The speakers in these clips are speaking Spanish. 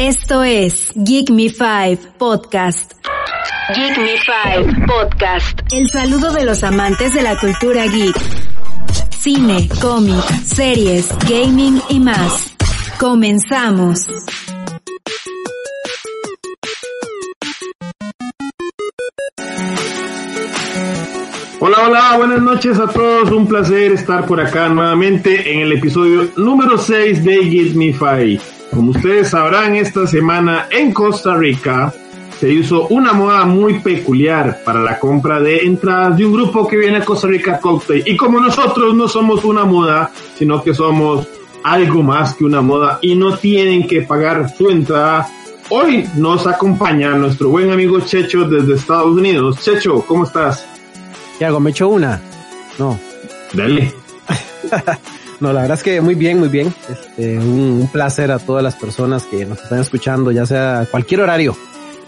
Esto es Geek Me 5 Podcast. Geek Me 5 Podcast. El saludo de los amantes de la cultura geek. Cine, cómic, series, gaming y más. Comenzamos. Hola, hola, buenas noches a todos. Un placer estar por acá nuevamente en el episodio número 6 de Get Me Five. Como ustedes sabrán, esta semana en Costa Rica se hizo una moda muy peculiar para la compra de entradas de un grupo que viene a Costa Rica Cocktail. Y como nosotros no somos una moda, sino que somos algo más que una moda y no tienen que pagar su entrada, hoy nos acompaña nuestro buen amigo Checho desde Estados Unidos. Checho, ¿cómo estás? ¿Qué hago? ¿Me echo una? No. Dale. no, la verdad es que muy bien, muy bien. Este, un, placer a todas las personas que nos están escuchando, ya sea cualquier horario,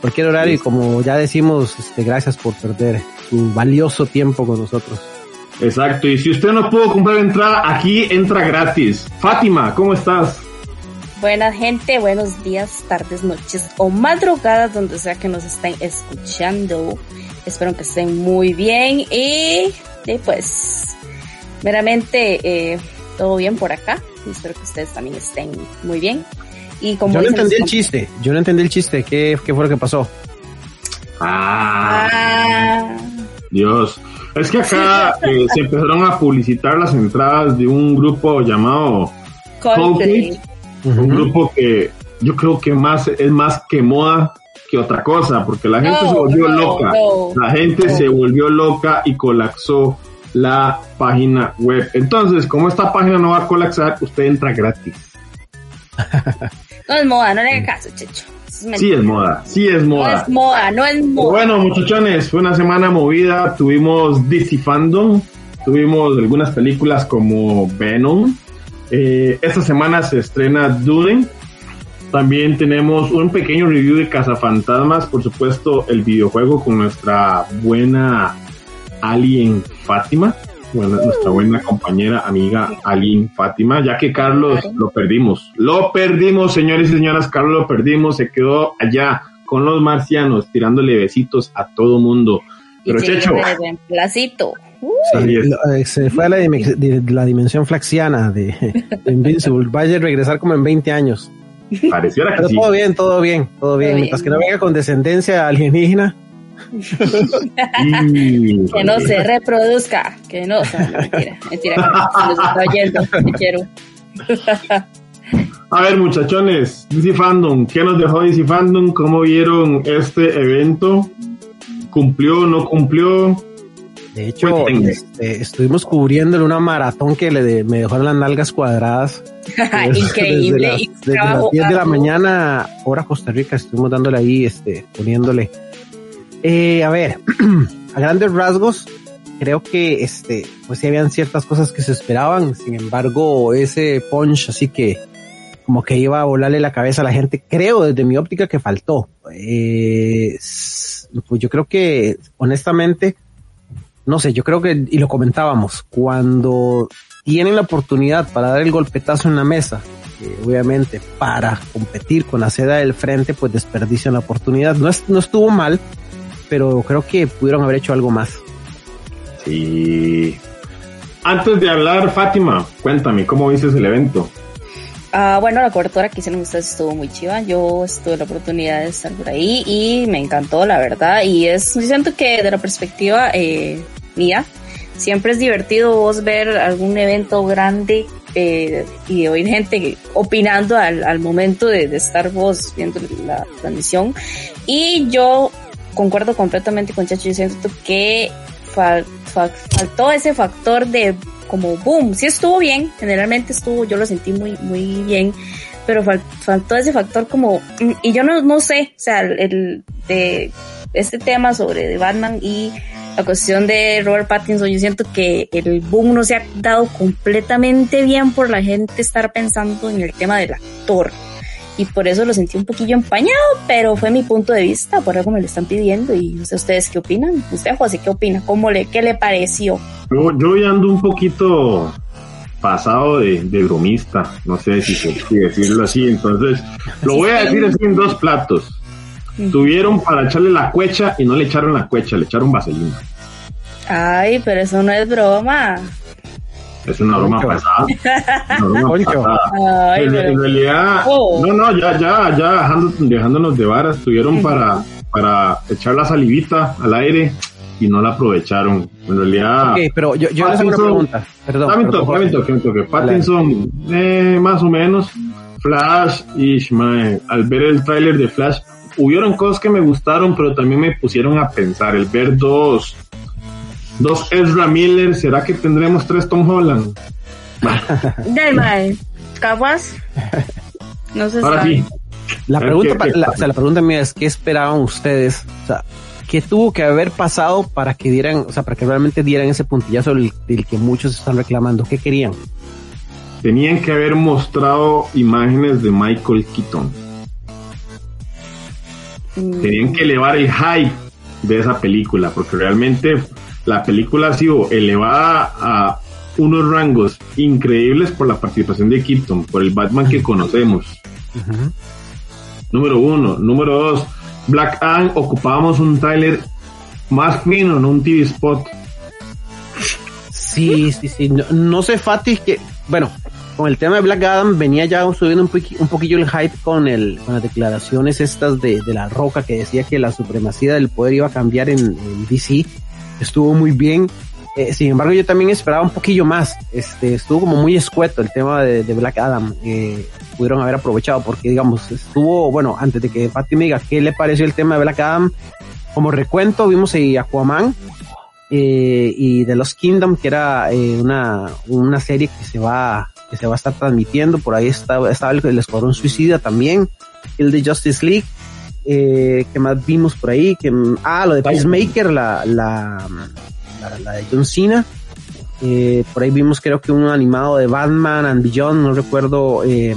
cualquier horario, y como ya decimos, este, gracias por perder su valioso tiempo con nosotros. Exacto, y si usted no pudo comprar entrada, aquí entra gratis. Fátima, ¿cómo estás? Buena gente, buenos días, tardes, noches o madrugadas, donde sea que nos estén escuchando. Espero que estén muy bien y, pues meramente eh, todo bien por acá. Y espero que ustedes también estén muy bien. Y como yo no entendí el chiste, yo no entendí el chiste. ¿Qué, qué fue lo que pasó? Ah, ah. Dios. Es que acá eh, se empezaron a publicitar las entradas de un grupo llamado Coldplay. Un grupo que yo creo que más es más que moda que otra cosa, porque la gente se volvió loca. la gente se volvió loca y colapsó la página web. Entonces, como esta página no va a colapsar, usted entra gratis. no es moda, no le haga caso, Checho. sí es moda, sí es moda. No es moda, no es moda. Bueno, muchachones, fue una semana movida. Tuvimos DC Fandom, tuvimos algunas películas como Venom. Eh, esta semana se estrena Dune, también tenemos un pequeño review de Cazafantasmas, por supuesto, el videojuego con nuestra buena Alien Fátima, nuestra buena compañera, amiga Alien Fátima, ya que Carlos lo perdimos. Lo perdimos, señores y señoras, Carlos lo perdimos, se quedó allá con los marcianos, tirándole besitos a todo mundo. Pero Checho. Eh, se fue a la, la dimensión flaxiana de, de Invincible. Vaya a regresar como en 20 años. Pareciera que Todo bien, todo bien, todo bien. Mientras que no venga con descendencia alienígena. Que no se reproduzca, que no, mentira, mentira, que está oyendo, te quiero. A ver, muchachones, DC Fandom, ¿qué nos dejó DC Fandom? ¿Cómo vieron este evento? ¿Cumplió, no cumplió? De hecho, este, estuvimos cubriendo una maratón que le me dejó las nalgas cuadradas. Increíble. Desde, las, 10 de la mañana, hora Costa Rica, estuvimos dándole ahí, este, poniéndole. Eh, a ver, a grandes rasgos, creo que este, pues sí habían ciertas cosas que se esperaban. Sin embargo, ese punch así que como que iba a volarle la cabeza a la gente, creo desde mi óptica que faltó. Eh, pues yo creo que honestamente no sé, yo creo que, y lo comentábamos, cuando tienen la oportunidad para dar el golpetazo en la mesa, obviamente para competir con la seda del frente, pues desperdician la oportunidad. No, es, no estuvo mal, pero creo que pudieron haber hecho algo más. Sí. Antes de hablar, Fátima, cuéntame, ¿cómo viste el evento? Ah, bueno, la cobertura que hicieron ustedes estuvo muy chiva. Yo estuve la oportunidad de estar por ahí y me encantó, la verdad. Y es, yo siento que de la perspectiva eh, mía, siempre es divertido vos ver algún evento grande eh, y oír gente opinando al, momento de, estar vos viendo la transmisión. Y yo concuerdo completamente con Chacho, yo siento que faltó ese factor de como boom, sí estuvo bien, generalmente estuvo, yo lo sentí muy, muy bien, pero faltó ese factor como, y yo no, no sé, o sea, el, de este tema sobre Batman y la cuestión de Robert Pattinson, yo siento que el boom no se ha dado completamente bien por la gente estar pensando en el tema del actor y por eso lo sentí un poquillo empañado, pero fue mi punto de vista, por algo me lo están pidiendo y no sé ustedes qué opinan. Usted, José, ¿qué opina? ¿Cómo le, qué le pareció? Yo, yo ando un poquito pasado de, de bromista, no sé si, si decirlo así, entonces lo voy a decir así en dos platos. Tuvieron para echarle la cuecha y no le echaron la cuecha, le echaron vaselina. Ay, pero eso no es broma. Es una broma pasada. Una broma pasada. Ay, en, pero- en realidad, Oh. no, no, ya, ya, ya dejando- dejándonos de varas, tuvieron para, para echar la salivita al aire y no la aprovecharon. En realidad, Ok, pero yo, yo les hago una Pattinson- pregunta. Perdón. Dame toque, dame un Jorge. toque. Pattinson, eh, más o menos. Flash, y al ver el tráiler de Flash, hubieron cosas que me gustaron, pero también me pusieron a pensar. El ver dos, dos Ezra Miller, ¿será que tendremos tres Tom Holland? Dale, mae. Capaz. No se Ahora sabe. sí, La pregunta, ¿qué- pa- qué la, pasa? o sea, la pregunta mía es, ¿qué esperaban ustedes? O sea, ¿qué tuvo que haber pasado para que dieran, o sea, para que realmente dieran ese puntillazo del, del que muchos están reclamando? ¿Qué querían? tenían que haber mostrado imágenes de Michael Keaton. Mm, Tenían que elevar el hype de esa película, porque realmente la película ha sido elevada a unos rangos increíbles por la participación de Keaton, por el Batman que conocemos. Número uno. Número dos, Black Adam ocupábamos un trailer más fino, no un TV spot. Sí, sí, sí. No, sé, Fatih, que, bueno, con el tema de Black Adam venía ya subiendo un, poqui- un poquillo el hype con el, con las declaraciones estas de, de la roca que decía que la supremacía del poder iba a cambiar en, en DC. Estuvo muy bien. Eh, sin embargo, yo también esperaba un poquillo más. Este, estuvo como muy escueto el tema de, Black Adam. Eh, pudieron haber aprovechado porque, digamos, estuvo, bueno, antes de que Fatih me diga qué le pareció el tema de Black Adam, como recuento vimos ahí Aquaman, eh, y de los Kingdom, que era una, una serie que se va que se va a estar transmitiendo. Por ahí estaba, estaba el, el Escuadrón Suicida también, el de Justice League. Eh, que más vimos por ahí? Que, ah, lo de Peacemaker, la, la, la, la de John Cena. Eh, por ahí vimos creo que un animado de Batman and Beyond, no recuerdo. Eh,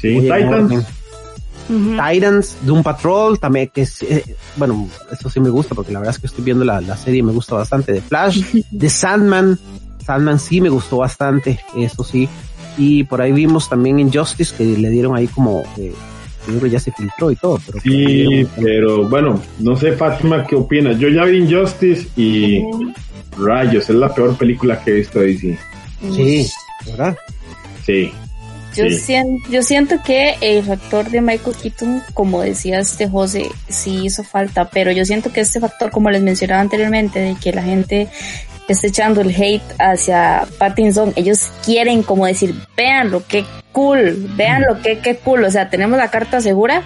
Sí, oye, Titans. orden. ujú. Titans, Doom Patrol, también que es, eh, bueno, eso sí me gusta porque la verdad es que estoy viendo la, la serie y me gusta bastante. De Flash, de Sandman, Sandman sí me gustó bastante, eso sí. Y por ahí vimos también Injustice que le dieron ahí como, eh, que ya se filtró y todo, pero Sí, pero bueno, no sé Fátima qué opinas. Yo ya vi Injustice y Rayos, es la peor película que he visto de DC. sí, ¿verdad? Sí. Yo, Sí. siento, yo siento que el factor de Michael Keaton, como decía este José, sí hizo falta, pero yo siento que este factor, como les mencionaba anteriormente, de que la gente esté echando el hate hacia Pattinson, ellos quieren como decir, vean lo que cool, vean lo que, que cool, o sea, tenemos la carta segura,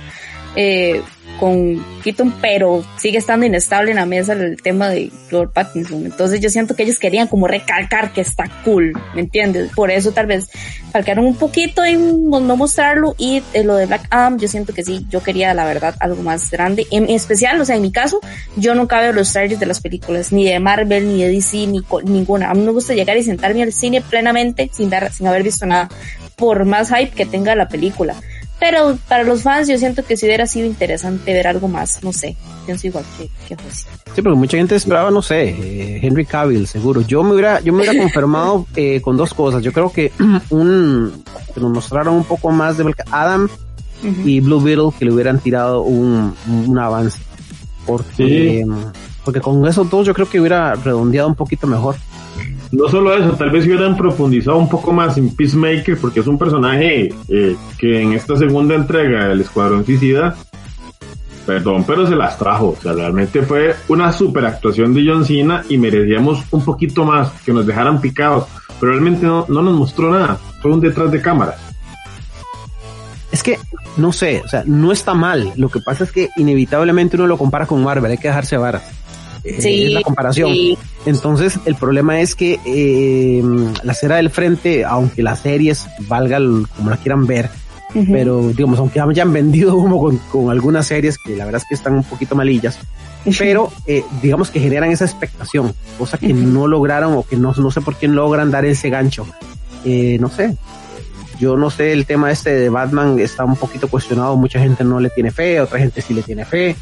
eh, con Keaton, pero sigue estando inestable en la mesa el tema de Lord Pattinson. Entonces yo siento que ellos querían como recalcar que está cool, ¿me entiendes? Por eso tal vez falcaron un poquito en no mostrarlo y eh, lo de Black Adam yo siento que sí, yo quería la verdad algo más grande. En especial, o sea, en mi caso, yo nunca veo los trailers de las películas, ni de Marvel, ni de DC, ni ninguna. A mí me gusta llegar y sentarme al cine plenamente sin, ver, sin haber visto nada, por más hype que tenga la película. Pero para los fans yo siento que si hubiera sido interesante ver algo más, no sé, pienso igual que, que José. Sí, porque mucha gente esperaba, no sé, eh, Henry Cavill, seguro. Yo me hubiera, yo me hubiera confirmado eh, con dos cosas. Yo creo que un, que nos mostraron un poco más de Adam y Blue Beetle que le hubieran tirado un, un avance. Porque, porque con esos dos yo creo que hubiera redondeado un poquito mejor. No solo eso, tal vez hubieran profundizado un poco más en Peacemaker, porque es un personaje eh, que en esta segunda entrega del Escuadrón Suicida, perdón, pero se las trajo. O sea, realmente fue una super actuación de John Cena y merecíamos un poquito más, que nos dejaran picados, pero realmente no, no nos mostró nada. Fue un detrás de cámaras. Es que, no sé, o sea, no está mal. Lo que pasa es que inevitablemente uno lo compara con Marvel, hay que dejarse varas. Eh, es la comparación. sí. Entonces, el problema es que eh, la cera del frente, aunque las series valgan como la quieran ver, pero digamos, aunque hayan vendido humo con, con algunas series que la verdad es que están un poquito malillas, pero eh, digamos que generan esa expectación, cosa que no lograron o que no, no sé por qué logran dar ese gancho. No sé, yo no sé, el tema este de Batman está un poquito cuestionado, mucha gente no le tiene fe, otra gente sí le tiene fe.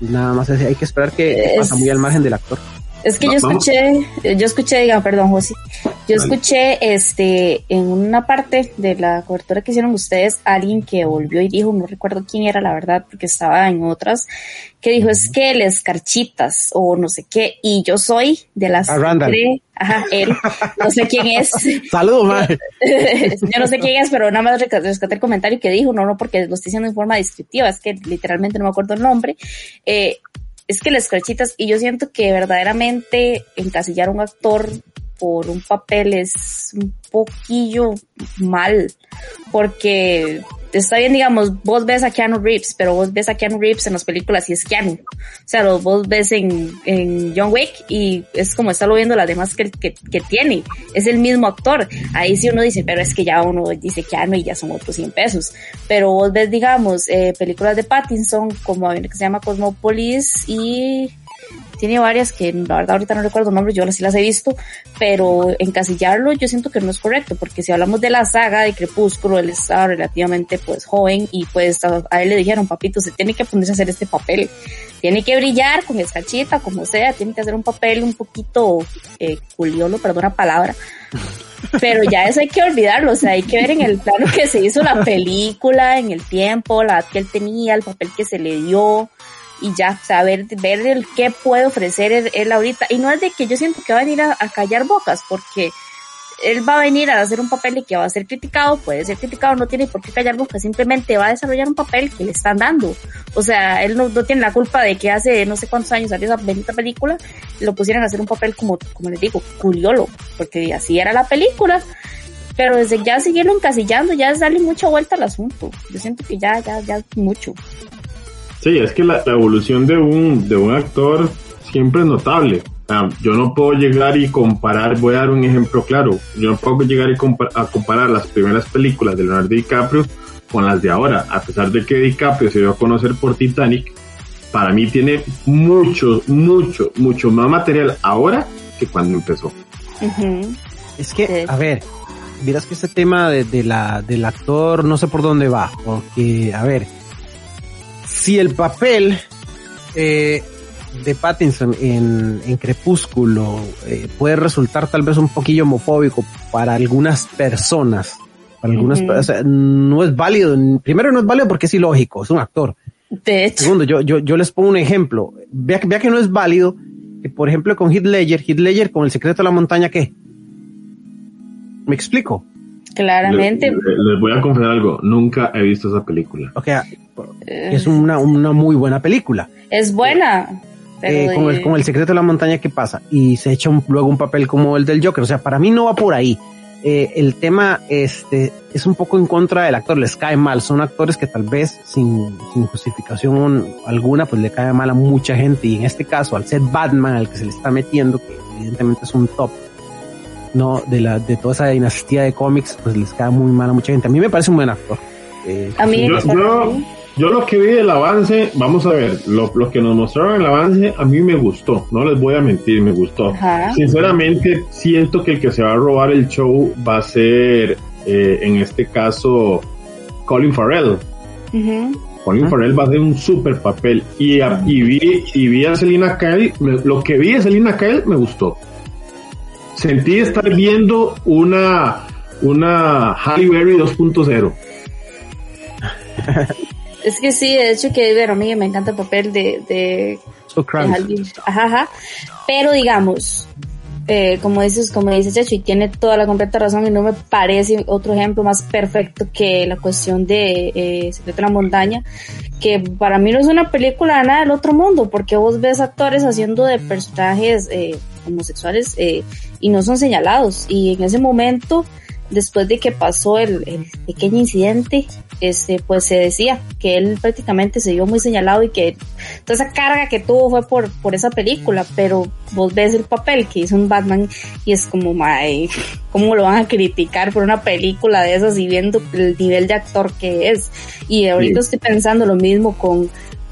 Nada más hay que esperar que pasa muy al margen del actor. Es que yo vamos. escuché, yo escuché, diga, perdón, José, Yo escuché este en una parte de la cobertura que hicieron ustedes alguien que volvió y dijo, no recuerdo quién era la verdad porque estaba en otras, que dijo es que les carchitas o no sé qué y yo soy de las que ajá, él, no sé quién es. Saludos, madre. yo no sé quién es, pero nada más rescaté el comentario que dijo, no, no, porque lo estoy diciendo en forma descriptiva, es que literalmente no me acuerdo el nombre. Eh, es que las carchitas, y yo siento que verdaderamente encasillar a un actor por un papel es un poquillo mal, porque está bien, digamos, vos ves a Keanu Reeves, pero vos ves a Keanu Reeves en las películas y es Keanu. O sea, lo, vos ves en, en John Wick y es como estarlo viendo las demás que, que, que, tiene. Es el mismo actor. Ahí sí uno dice, pero es que ya uno dice Keanu y ya son otros 100 pesos. Pero vos ves, digamos, eh, películas de Pattinson, como que se llama Cosmopolis y tiene varias que la verdad ahorita no recuerdo nombres, yo sí las he visto, pero encasillarlo yo siento que no es correcto, porque si hablamos de la saga de Crepúsculo, él estaba relativamente pues joven y pues a él le dijeron, papito, se tiene que ponerse a hacer este papel, tiene que brillar con escachita, como sea, tiene que hacer un papel un poquito eh, culiolo, perdón la palabra, pero ya eso hay que olvidarlo, o sea, hay que ver en el plano que se hizo la película, en el tiempo, la que él tenía, el papel que se le dio, y ya saber ver el qué puede ofrecer él, ahorita. Y no es de que yo siento que va a venir a, callar bocas, porque él va a venir a hacer un papel y que va a ser criticado, puede ser criticado, no tiene por qué callar bocas, simplemente va a desarrollar un papel que le están dando. O sea, él no, tiene la culpa de que hace no sé cuántos años salió esa bendita película, lo pusieran a hacer un papel como, como les digo, curiolo, porque así era la película. Pero desde ya seguirlo encasillando, ya es darle mucha vuelta al asunto. Yo siento que ya, ya, ya mucho. Sí, es que la, evolución de un, de un actor siempre es notable. yo no puedo llegar y comparar, voy a dar un ejemplo claro, yo no puedo llegar y a comparar las primeras películas de Leonardo DiCaprio con las de ahora, a pesar de que DiCaprio se dio a conocer por Titanic, para mí tiene mucho, mucho, mucho más material ahora que cuando empezó. Es que, a ver, miras que este tema de, de, la, del actor no sé por dónde va, porque, a ver, si el papel eh, de Pattinson en, Crepúsculo eh, puede resultar tal vez un poquillo homofóbico para algunas personas, para algunas, no es válido. Primero no es válido porque es ilógico, es un actor. De hecho. Segundo, yo, yo, yo les pongo un ejemplo. Vea, vea que no es válido que, por ejemplo, con Heath Ledger, Heath Ledger con El secreto de la montaña, ¿qué? ¿Me explico? Claramente. Les, voy a confesar algo, nunca he visto esa película. Ok, es una, una muy buena película. Es buena. Eh, con, el, con, el, secreto de la montaña, ¿qué pasa? Y se echa luego un papel como el del Joker. O sea, para mí no va por ahí. Eh, el tema este, es un poco en contra del actor, les cae mal. Son actores que tal vez sin, sin justificación alguna, pues le cae mal a mucha gente. Y en este caso, al ser Batman, al que se le está metiendo, que evidentemente es un top, no de la de toda esa dinastía de cómics pues les cae muy mal a mucha gente a mí me parece un buen actor eh, a mí yo, yo, lo que vi del avance vamos a ver lo, lo, que nos mostraron el avance a mí me gustó no les voy a mentir me gustó. Sinceramente siento que el que se va a robar el show va a ser eh, en este caso Colin Farrell. Colin Farrell va a hacer un super papel. Y, y, vi, y vi a Selina Kyle, lo que vi de Selina Kyle me gustó. Sentí estar viendo una, una Halle Berry 2.0. Es que sí, de hecho que, bueno, a mí me encanta el papel de, de, ajá, Pero digamos, eh, como dices, como dices Checho, y tiene toda la completa razón, y no me parece otro ejemplo más perfecto que la cuestión de eh, Secreto de la Montaña, que para mí no es una película nada del otro mundo, porque vos ves actores haciendo de personajes eh, homosexuales eh, y no son señalados. Y en ese momento, después de que pasó el, el, pequeño incidente, este, pues se decía que él prácticamente se vio muy señalado y que toda esa carga que tuvo fue por, por esa película, pero vos ves el papel que hizo un Batman y es como, mae, ¿cómo lo van a criticar por una película de esas y viendo el nivel de actor que es? Y ahorita estoy pensando lo mismo con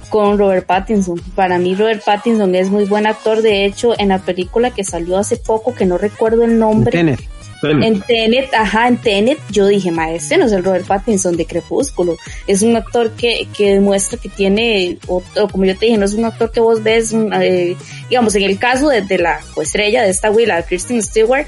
con Robert Pattinson. Para mí Robert Pattinson es muy buen actor. De hecho, en la película que salió hace poco, que no recuerdo el nombre. En Tenet. ajá, en Tenet, yo dije, maestro, no es el Robert Pattinson de Crepúsculo. Es un actor que, que demuestra que tiene, o, como yo te dije, no es un actor que vos ves, eh, digamos, en el caso de, la estrella de esta Willa, Kristen Stewart,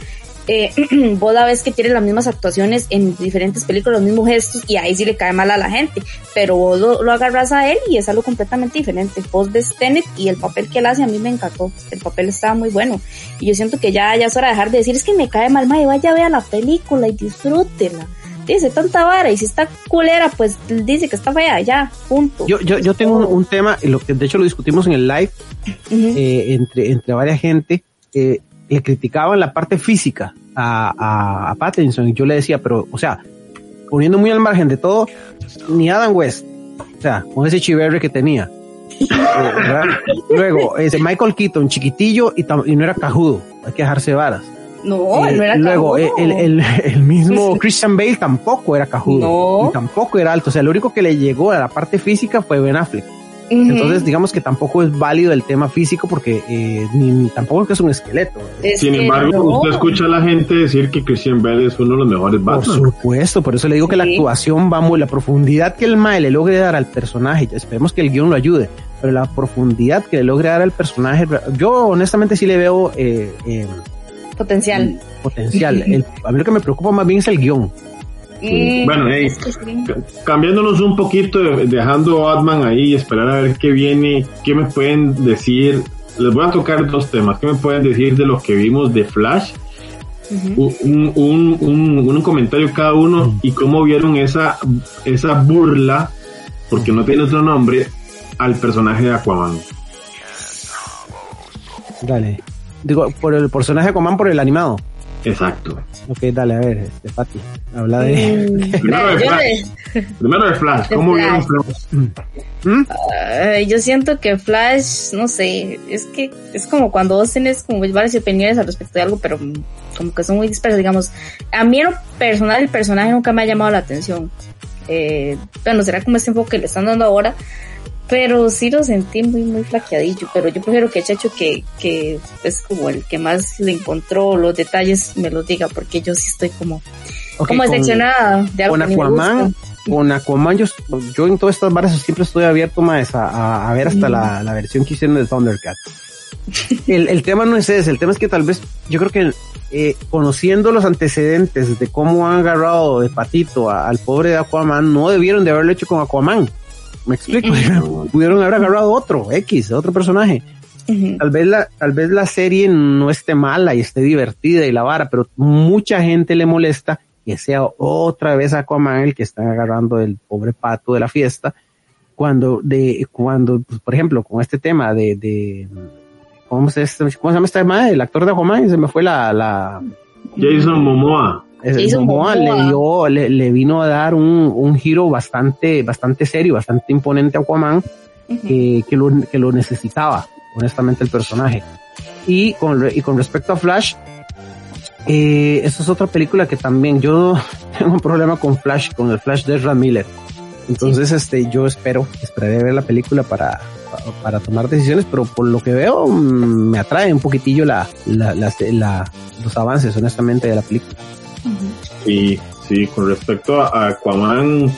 eh, vos la ves que tiene las mismas actuaciones en diferentes películas, los mismos gestos, y ahí sí le cae mal a la gente, pero vos lo, agarras a él y es algo completamente diferente. Vos ves Tenet y el papel que él hace a mí me encantó, el papel estaba muy bueno, y yo siento que ya, ya es hora de dejar de decir, es que me cae mal, mae, vaya a ver la película y disfrútela dice tanta vara y si está culera, pues dice que está fea, ya, punto. Yo, yo, yo tengo un, tema, lo que de hecho lo discutimos en el live, eh, entre, entre varias gente, eh, le criticaban la parte física a, a, Pattinson y yo le decía, pero, o sea, poniendo muy al margen de todo, ni Adam West, o sea, con ese chiverre que tenía. Luego, ese Michael Keaton, chiquitillo y, y, no era cajudo, hay que dejarse varas. No, no era Luego, el, el, el, mismo Christian Bale tampoco era cajudo. Y tampoco era alto. O sea, lo único que le llegó a la parte física fue Ben Affleck. Entonces, digamos que tampoco es válido el tema físico porque eh, ni, tampoco es que es un esqueleto. Sin embargo, usted escucha a la gente decir que Christian Bale es uno de los mejores Batman. Por supuesto, por eso le digo que la actuación va muy, la profundidad que el Mae le logre dar al personaje, esperemos que el guion lo ayude, pero la profundidad que le logre dar al personaje, yo honestamente sí le veo eh, eh, potencial. Potencial. a mí lo que me preocupa más bien es el guion. Bueno, cambiándonos un poquito, dejando Batman ahí y esperar a ver qué viene, qué me pueden decir. Les voy a tocar dos temas. ¿Qué me pueden decir de lo que vimos de Flash? un, un, comentario cada uno y cómo vieron esa, esa burla, porque no tiene otro nombre, al personaje de Aquaman. Dale. Digo, por el personaje de Aquaman, por el animado. Exacto. Ok, dale, a ver, este, Pati, habla de... Mm, primero, de Flash. primero de Flash, ¿cómo vieron Flash? yo siento que Flash, no sé, es que es como cuando vos tenés como varias opiniones al respecto de algo, pero como que son muy dispersas, digamos. A mí en lo personal el personaje nunca me ha llamado la atención. Eh, bueno, será como ese enfoque que le están dando ahora, pero sí lo sentí muy, muy flaqueadillo, pero yo prefiero que Chacho, que, que es como el que más le encontró los detalles, me los diga, porque yo sí estoy como, como decepcionada de algo con Aquaman, Con Aquaman, yo, yo en todas estas barras siempre estoy abierto más a, a, ver hasta la, la, versión que hicieron de Thundercat. el, el tema no es ese, el tema es que tal vez, yo creo que eh, conociendo los antecedentes de cómo han agarrado de patito al pobre de Aquaman, no debieron de haberlo hecho con Aquaman me explico. Pudieron haber agarrado otro, X, otro personaje. Tal vez la, tal vez la serie no esté mala y esté divertida y la vara, pero mucha gente le molesta que sea otra vez Aquaman el que está agarrando el pobre pato de la fiesta. Cuando, de, cuando, pues, por ejemplo, con este tema de, de ¿cómo se, ¿cómo se llama este tema? El actor de Aquaman, se me fue la, la... Jason Momoa le dio, le, vino a dar un, un, giro bastante, bastante serio, bastante imponente a Aquaman, que, lo, que lo necesitaba, honestamente, el personaje. Y con, y con respecto a Flash, eh, esa es otra película que también yo tengo un problema con Flash, con el Flash de Ezra Miller. Entonces, este, yo espero, esperaré ver la película para, para, tomar decisiones, pero por lo que veo, mm, me atrae un poquitillo la, la, la, los avances, honestamente, de la película. Sí, sí, con respecto a Aquaman,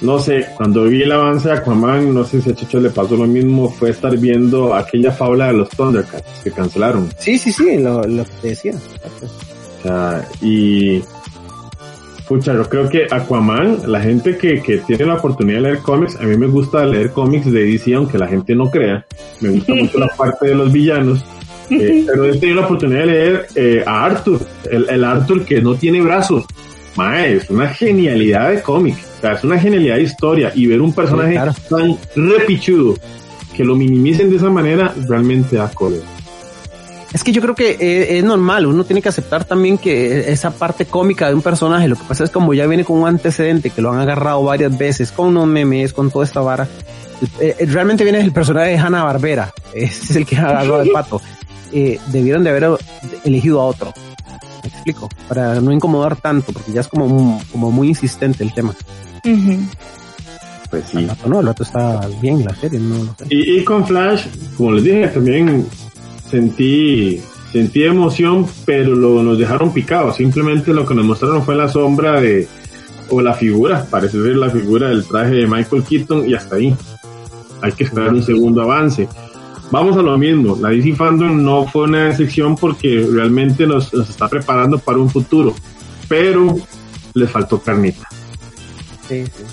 no sé, cuando vi el avance de Aquaman, no sé si a Chicho le pasó lo mismo, fue estar viendo aquella fábula de los Thundercats que cancelaron. Sí, sí, sí, lo, lo que te decía. O sea, y Pucha, yo creo que Aquaman, la gente que, que, tiene la oportunidad de leer cómics, a mí me gusta leer cómics de DC, aunque la gente no crea. Me gusta mucho la parte de los villanos. Eh, pero he tenido la oportunidad de leer eh, a Arthur, el, el, Arthur que no tiene brazos. Mae, es una genialidad de cómic, o sea, es una genialidad de historia y ver un personaje tan repichudo que lo minimicen de esa manera realmente da cólera. Es que yo creo que eh, es, normal, uno tiene que aceptar también que esa parte cómica de un personaje, lo que pasa es como ya viene con un antecedente que lo han agarrado varias veces, con unos memes, con toda esta vara, realmente viene el personaje de Hanna Barbera, es el que ha agarrado el pato. Eh, debieron de haber elegido a otro. Me explico, para no incomodar tanto, porque ya es como, como muy insistente el tema. Pues sí. no, el otro está bien la serie, no Y, con Flash, como les dije, también sentí sentí emoción, pero lo, nos dejaron picados. Simplemente lo que nos mostraron fue la sombra de, o la figura, parece ser la figura del traje de Michael Keaton y hasta ahí. Hay que esperar un segundo avance. Vamos a lo mismo. La DC Fandom no fue una excepción porque realmente nos, está preparando para un futuro, pero le faltó carnita. Sí, sí.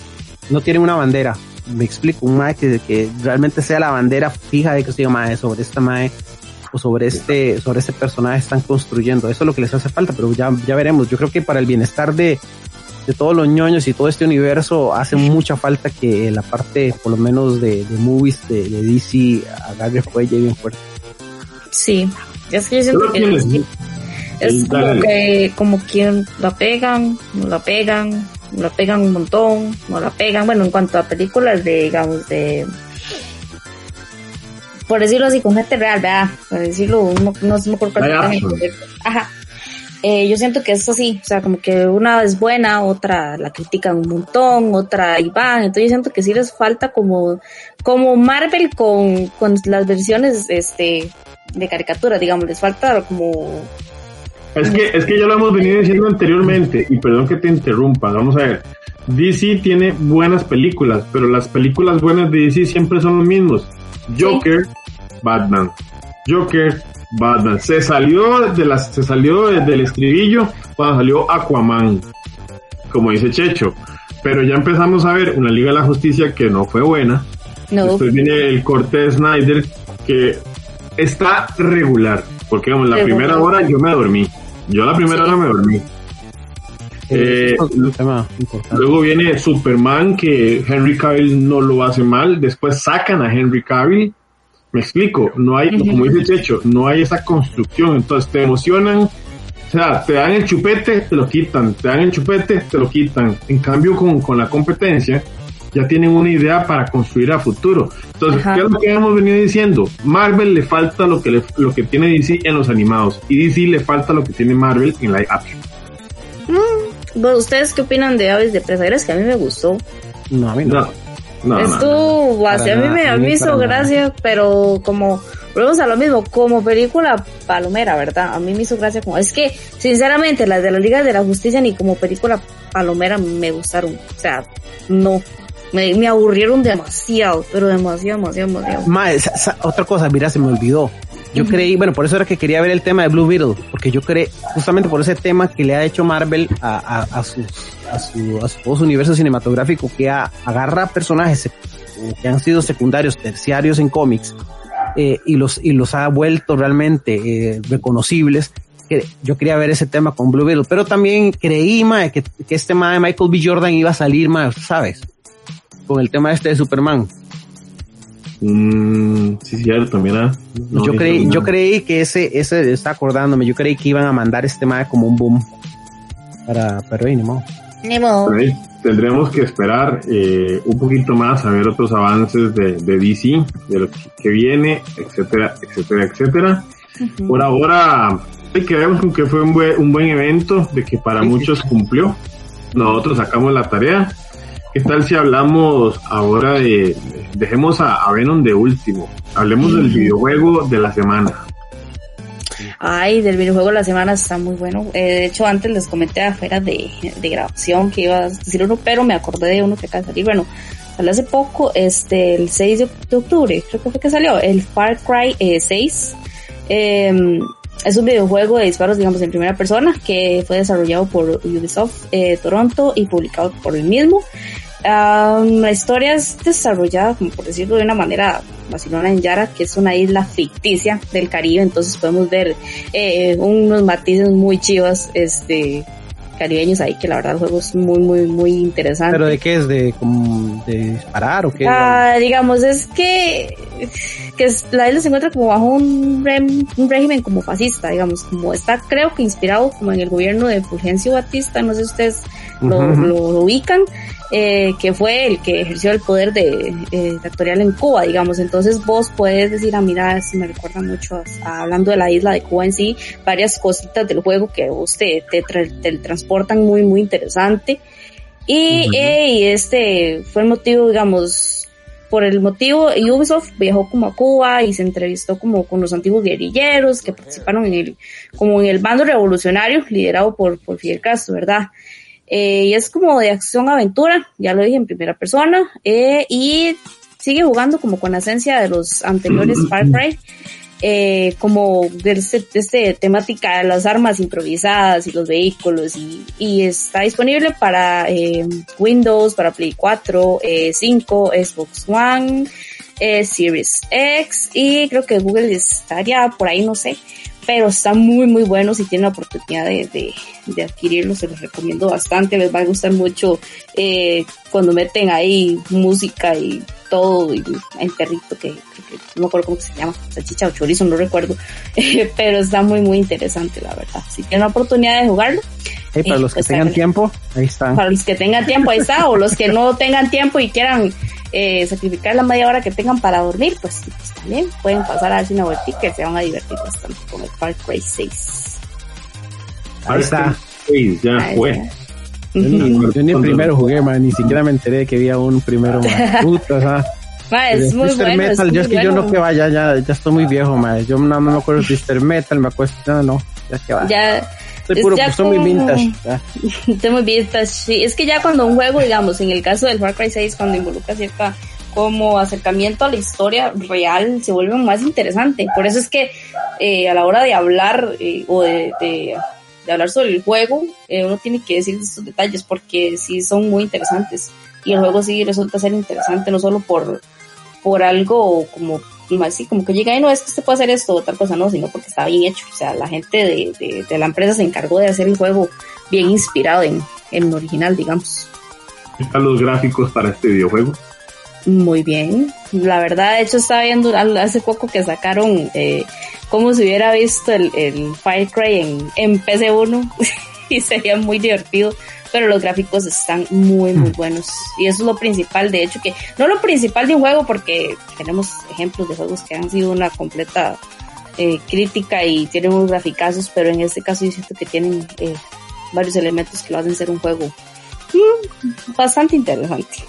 No tiene una bandera. Me explico, un mae que, que realmente sea la bandera fija de que se mae sobre esta mae o sobre este, sobre este personaje están construyendo. Eso es lo que les hace falta, pero ya, ya veremos. Yo creo que para el bienestar de, de todos los ñoños y todo este universo hace mucha falta que la parte, por lo menos de, de movies de, de DC, agarre fuelle bien fuerte. Sí, es que yo siento que es, como que, como quien la pegan, no la pegan, no la pegan un montón, no la pegan, bueno, en cuanto a películas de, digamos, de, por decirlo así, con gente real, ¿verdad? Por decirlo, no, no se me Ajá eh, yo siento que es así, o sea, como que una es buena, otra la critican un montón, otra y van, entonces yo siento que sí les falta como, como Marvel con, con las versiones, este, de caricatura, digamos, les falta como... Es que, es que ya lo hemos venido diciendo anteriormente, y perdón que te interrumpa, vamos a ver, DC tiene buenas películas, pero las películas buenas de DC siempre son los mismos. Joker, Batman. Joker, Batman. Se salió de las, se salió del estribillo cuando salió Aquaman, como dice Checho. Pero ya empezamos a ver una Liga de la Justicia que no fue buena. Después viene el corte de Snyder que está regular. Porque vamos, la primera hora yo me dormí. Yo la primera hora me dormí. Eh, luego viene Superman que Henry Cavill no lo hace mal. Después sacan a Henry Cavill me explico, no hay, como dice Checho, no hay esa construcción, entonces te emocionan, o sea, te dan el chupete, te lo quitan, te dan el chupete, te lo quitan. En cambio, con, con la competencia, ya tienen una idea para construir a futuro. Entonces, ¿qué es lo que hemos venido diciendo? Marvel le falta lo que, lo que tiene DC en los animados y DC le falta lo que tiene Marvel en live action. Mm, ¿Ustedes qué opinan de Aves de Presa? que a mí me gustó. No, a mí no. No, Estuvo, así a mí me, hizo gracia, pero como, volvemos a lo mismo, como película palomera, ¿verdad? A mí me hizo gracia como, es que, sinceramente, las de la Liga de la Justicia ni como película palomera me gustaron, o sea, no. Me, me aburrieron demasiado, pero demasiado, demasiado, demasiado. otra cosa, mira, se me olvidó. Yo creí, bueno, por eso era que quería ver el tema de Blue Beetle, porque yo creí, justamente por ese tema que le ha hecho Marvel a, a, a sus a su, a su, universo cinematográfico que agarra personajes que han sido secundarios, terciarios en cómics, eh, y los, y los ha vuelto realmente eh, reconocibles. Que yo quería ver ese tema con Blue Beetle, pero también creí, que, que, este ma de Michael B. Jordan iba a salir más, ¿sabes? Con el tema este de Superman. Mm, sí, cierto, mira. yo creí, yo creí que ese, ese, está acordándome, yo creí que iban a mandar este ma como un boom para, pero ahí, ni modo tendremos que esperar eh, un poquito más a ver otros avances de, de, DC, de lo que viene, etcétera, etcétera, etcétera. Por ahora, creemos que fue un buen, un buen evento, de que para muchos cumplió. Nosotros sacamos la tarea. ¿Qué tal si hablamos ahora de, dejemos a, a Venom de último? Hablemos del videojuego de la semana. Ay, del videojuego de la semana está muy bueno. Eh, de hecho, antes les comenté afuera de, de grabación que iba a decir uno, pero me acordé de uno que acaba de salir. Bueno, salió hace poco, este, el 6 de, octubre, creo que fue que salió, el Far Cry 6. Eh, em, es un videojuego de disparos, digamos, en primera persona que fue desarrollado por Ubisoft eh, Toronto y publicado por el mismo. La historia es desarrollada, como por decirlo de una manera Barcelona en Yara, que es una isla ficticia del Caribe, entonces podemos ver eh, unos matices muy chivas, este, caribeños ahí, que la verdad el juego es muy, muy, muy interesante. ¿Pero de qué es? ¿De, como, de disparar o qué? Ah, digamos, es que, que la isla se encuentra como bajo un, un régimen como fascista, digamos, como está creo que inspirado como en el gobierno de Fulgencio Batista, no sé si ustedes lo, lo ubican, eh, que fue el que ejerció el poder de eh, dictatorial en Cuba, digamos. Entonces vos puedes decir, ah, mira, si me recuerda mucho, hablando de la isla de Cuba en sí, varias cositas del juego que vos te, te, transportan muy, muy interesante. Y, eh, este fue el motivo, digamos, por el motivo, Ubisoft viajó como a Cuba y se entrevistó como con los antiguos guerrilleros que participaron en el, como en el bando revolucionario liderado por, por Fidel Castro, ¿verdad? Eh, y es como de acción-aventura, ya lo dije en primera persona, eh, y sigue jugando como con la esencia de los anteriores Far Cry. Eh, como de este, este, temática de las armas improvisadas y los vehículos y, y está disponible para eh, Windows, para Play 4, eh, 5, Xbox One, Series X y creo que Google estaría por ahí, no sé, pero está muy muy bueno. Si tienen la oportunidad de, de, de, adquirirlo, se los recomiendo bastante, les va a gustar mucho eh, cuando meten ahí música y todo, y hay perrito que, que, que, no me acuerdo cómo se llama, salchicha o chorizo, no recuerdo, pero está muy muy interesante la verdad, si tienen la oportunidad de jugarlo. Hey, para los que pues tengan tiempo, ahí está. Para los que tengan tiempo, ahí está, o los que no tengan tiempo y quieran eh, sacrificar la media hora que tengan para dormir, pues, pues también pueden pasar a darse una vueltita que se van a divertir bastante con el Far Cry 6. Ahí está. 6, ya Ahí fue. Está. Yo ni, yo ni el primero jugué, man, ni siquiera me enteré de que había un primero, man. Puta, es muy Mr. bueno, Metal, es yo es que yo no que vaya, ya, ya estoy muy viejo, man. Yo no, no me acuerdo de Mr. Metal, me acuerdo, no, no, ya que va. Ya, Es puro, pues, soy muy vintage. Estoy muy vintage, sí. Es que ya cuando un juego, digamos, en el caso del Far Cry 6, cuando involucra cierta como acercamiento a la historia real, se vuelve más interesante. Por eso es que eh, a la hora de hablar eh, o de, de, de hablar sobre el juego, eh, uno tiene que decir estos detalles porque sí son muy interesantes. Y el juego sí resulta ser interesante, no solo por, por algo como así como que llega y no es que usted puede hacer esto o tal cosa, no, sino porque está bien hecho. O sea, la gente de, de, de la empresa se encargó de hacer el juego bien inspirado en, en el original, digamos. ¿Qué tal los gráficos para este videojuego? Muy bien. La verdad, de hecho, estaba viendo hace poco que sacaron eh, cómo se hubiera visto el, el Fire Cry en, en PC1 y sería muy divertido. Pero los gráficos están muy, muy buenos. Y eso es lo principal. De hecho, que no lo principal de un juego, porque tenemos ejemplos de juegos que han sido una completa eh, crítica y tienen unos graficazos, pero en este caso yo siento que tienen eh, varios elementos que lo hacen ser un juego mm, bastante interesante.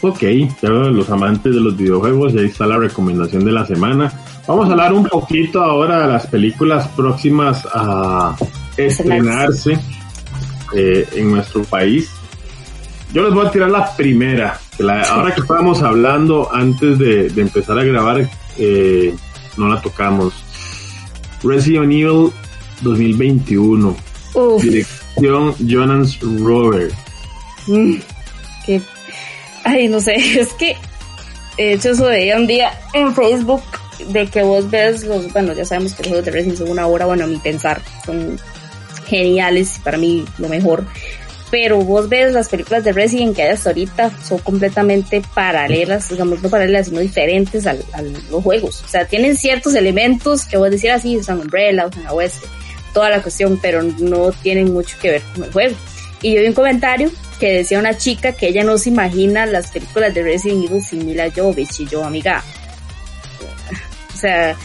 Ok, ya los amantes de los videojuegos, y ahí está la recomendación de la semana. Vamos a hablar un poquito ahora de las películas próximas a estrenarse eh, en nuestro país. Yo les voy a tirar la primera. Que la, ahora que estábamos hablando antes de, de empezar a grabar, eh, no la tocamos. Resident Evil 2021. Uf. Dirección Jonas Robert. Mm, que, ay, no sé, es que, de hecho, eso veía un día en Facebook de que vos ves los, bueno, ya sabemos que los juegos de Resident son una obra, bueno, a mi pensar, son geniales, para mí lo mejor. Pero vos ves las películas de Resident que hay hasta ahorita son completamente paralelas, digamos, no paralelas, sino diferentes al- a, los juegos. O sea, tienen ciertos elementos que vos decir así, usan Umbrella, usan la Oeste, toda la cuestión, pero no tienen mucho que ver con el juego. Y yo vi un comentario que decía una chica que ella no se imagina las películas de Resident Evil sin Mila Jovovich y yo, amiga. O sea,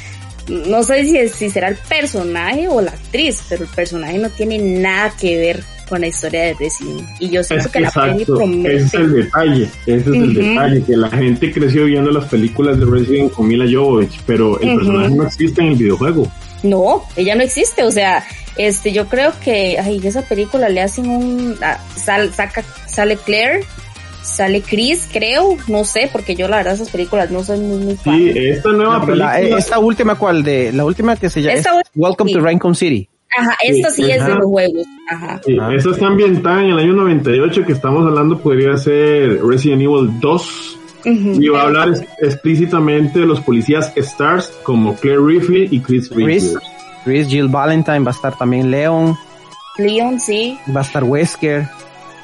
no sé si, si será el personaje o la actriz, pero el personaje no tiene nada que ver con la historia de Resident. Y yo siento Es que la peli promete. ese es el detalle, ese es el Ujú. detalle, que la gente creció viendo las películas de Resident con Mila Jovovich, pero el Ujú. personaje no existe en el videojuego. No, ella no existe, o sea, este, yo creo que, ay, esa película le hacen un, ah, sal, saca, sale Claire, sale Chris, creo, no sé, porque yo la verdad esas películas no soy muy, muy fan. Sí, esta nueva No, pero la- película, esta última, ¿cuál? De, la última que se llama Esta es Welcome sí. to Raincon City. Ajá, esta sí, Sí, es de ajá. los juegos, ajá. sí, Ah. esta está ambientada en el año 98, que estamos hablando podría ser Resident Evil 2, Ujú. y va a hablar es- explícitamente de los policías Stars como Claire Riffle y Chris Chris. Chris, Jill Valentine, va a estar también Leon, Leon, sí, va a estar Wesker.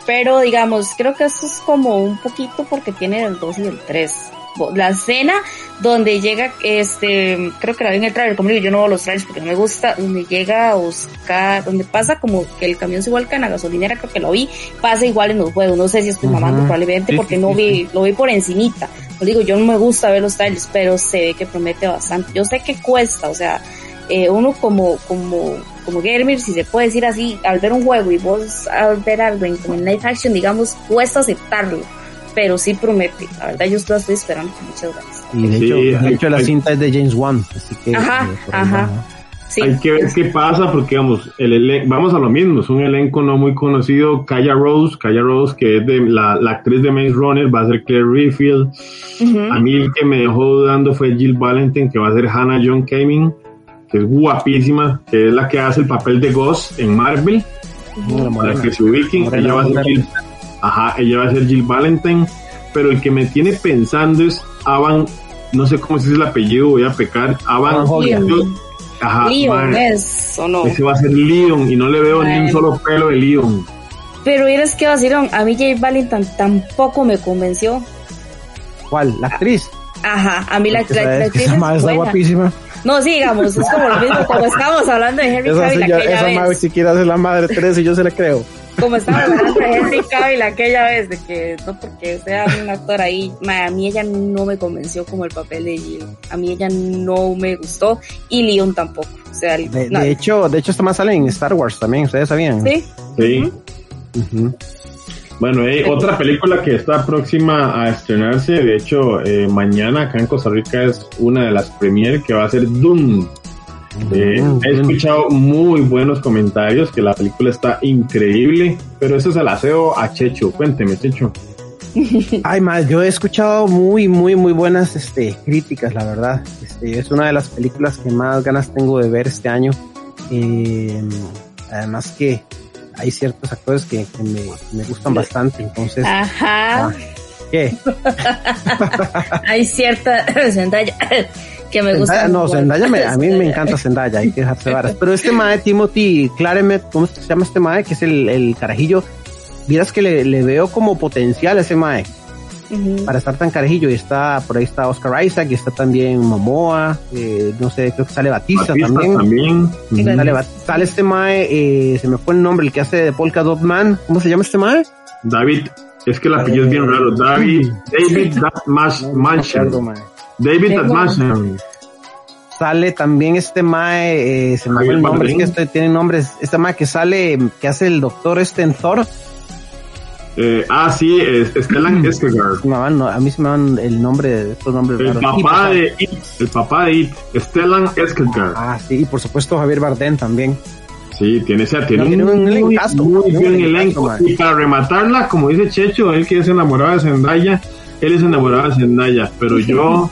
Pero digamos, creo que esto es como un poquito porque tiene el 2 y el 3. Bo- La escena donde llega, este, creo que la vi en el trailer, como digo, yo no veo los trailers porque no me gusta, donde llega a buscar, donde pasa como que el camión se vuelca en la gasolinera, creo que lo vi, pasa igual en los juegos, no sé si estoy Ajá. mamando probablemente Sí, porque sí, no sí, vi, lo vi por encimita. Lo digo, yo no me gusta ver los trailers, pero se ve que promete bastante. Yo sé que cuesta, o sea, eh, uno como, como, como gamer, si se puede decir así, al ver un juego y vos al ver algo en, como en live action, digamos, cuesta aceptarlo, pero sí promete. La verdad, yo la estoy esperando con muchas ganas. Y de Sí, hecho, de hay- hecho la hay- cinta es de James Wan, así que Ajá, eh, ahí ajá. va. hay que ver qué pasa porque vamos, el vamos a lo mismo, es un elenco no muy conocido, Kaya Rose, Kaya Rose que es de la, actriz de Maze Runner, va a ser Claire Redfield. A mí el que me dejó dudando fue Jill Valentine, que va a ser Hannah John Kamen, que es guapísima, que es la que hace el papel de Ghost en Marvel. Para que se ubiquen, ella va a ser Jill, ajá, ella va a ser Jill Valentine, pero el que me tiene pensando es Avan, no sé cómo se dice el apellido, voy a pecar, Avan Ajá, Leon es, ¿o no? Ese va a ser Leon y no le veo ni un solo pelo de Leon. Pero eres que vacilón, a mí Jay Valentine tampoco me convenció. ¿Cuál? ¿La actriz? Ajá, a mí la, la, la actriz es está guapísima. No, sí, digamos, es como lo mismo, como estábamos hablando de Henry Cavill aquella esa vez. Esa si quiere hacer la madre Teresa y yo se la creo como estaba hablando de Henry Cavill aquella vez, de que no porque sea un actor ahí, a mí ella no me convenció como el papel de Jill, a mí ella no me gustó y Leon tampoco, o sea, de, hecho, de hecho esta más sale en Star Wars también, ustedes sabían. Sí. Sí. Bueno, hay otra película que está próxima a estrenarse, de hecho, eh, mañana acá en Costa Rica es una de las premier que va a ser Doom. Eh, he escuchado muy buenos comentarios, que la película está increíble, pero eso es el aseo a Checho. Cuénteme, Checho. Ay, más, yo he escuchado muy, muy, muy buenas este, críticas, la verdad. Este, es una de las películas que más ganas tengo de ver este año. Eh, además que hay ciertos actores que, me, gustan bastante, entonces... Ajá. Ah, ¿Qué? hay cierta... que me gusta. No, Zendaya a mí me encanta Zendaya, hay que dejarse varas. Pero este mae, Timothy Claremet, ¿cómo se llama este mae? Que es el, el carajillo. Vieras que le, le, veo como potencial a ese mae. Para estar tan carajillo y está, por ahí está Oscar Isaac y está también Momoa, eh, no sé, creo que sale Batista, también. también. sale, este mae, eh, se me fue el nombre, el que hace de Polka Dot Man, ¿cómo se llama este mae? David, es que el apellido es bien raro, David, David Mansion. David Atmanson. Sale también este Mae, eh, se me fue el nombre, es que este tiene nombres, este Mae que sale, que hace el doctor este en Thor. Eh, ah, sí, es Stellan Skarsgård. a mí se me van el nombre de estos nombres. El papá de It, el papá de It, Stellan Skarsgård. Ah, sí, y por supuesto Javier Bardem también. Sí, tiene, ese, tiene un, un, muy, muy, buen elenco. Y para rematarla, como dice Checho, él que es enamorado de Zendaya, él es enamorado de Zendaya, pero yo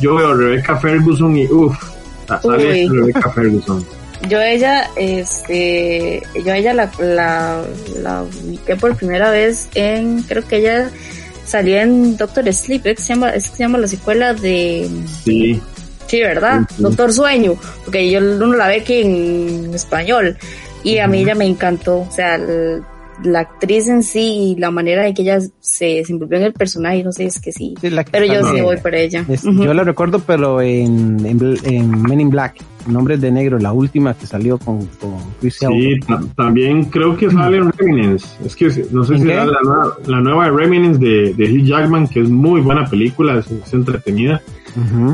yo veo a Rebecca Ferguson y uff, sale Rebecca Ferguson. Yo ella, este, yo ella la, la, la ubiqué por primera vez en, creo que ella salía en Doctor Sleep, es que se llama, es que se llama la secuela de... Sí. Sí, ¿verdad? Doctor Sueño, porque yo uno la ve que en español y a mí ella me encantó, o sea, la actriz en sí y la manera en que ella se desenvolvió en el personaje, no sé, es que sí. pero yo sí voy por ella. Yo la recuerdo, pero en, en, Men in Black, Nombres de Negro, la última que salió con, con Chris Sí, también creo que sale en Remnants. Es que no sé si era la nueva, la nueva Remnants de, de Hugh Jackman, que es muy buena película, es entretenida.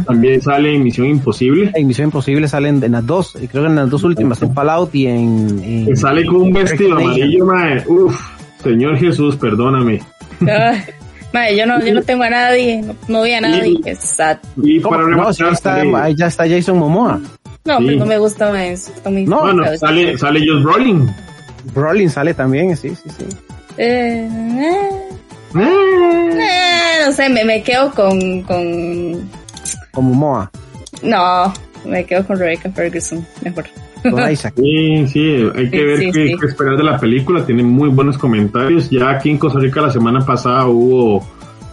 También sale en Misión Imposible. En Misión Imposible salen en las dos, creo que en las dos últimas, en Fallout y en... sale con un vestido amarillo, mae. Uf, Señor Jesús, perdóname. Madre, yo no, yo no tengo a nadie, no, vi a nadie. Exacto. Y para no, está, ahí ya está Jason Momoa. No, pero no me gusta eso. no, bueno, sale, sale Josh Brolin. Brolin sale también, sí, sí, sí. Eh, eh, eh, no sé, me, me quedo con, con como Moa. No, me quedo con Rebecca Ferguson, mejor. Con Isaac. Sí, sí, hay que ver qué, esperar de la película. Tiene muy buenos comentarios. Ya aquí en Costa Rica la semana pasada hubo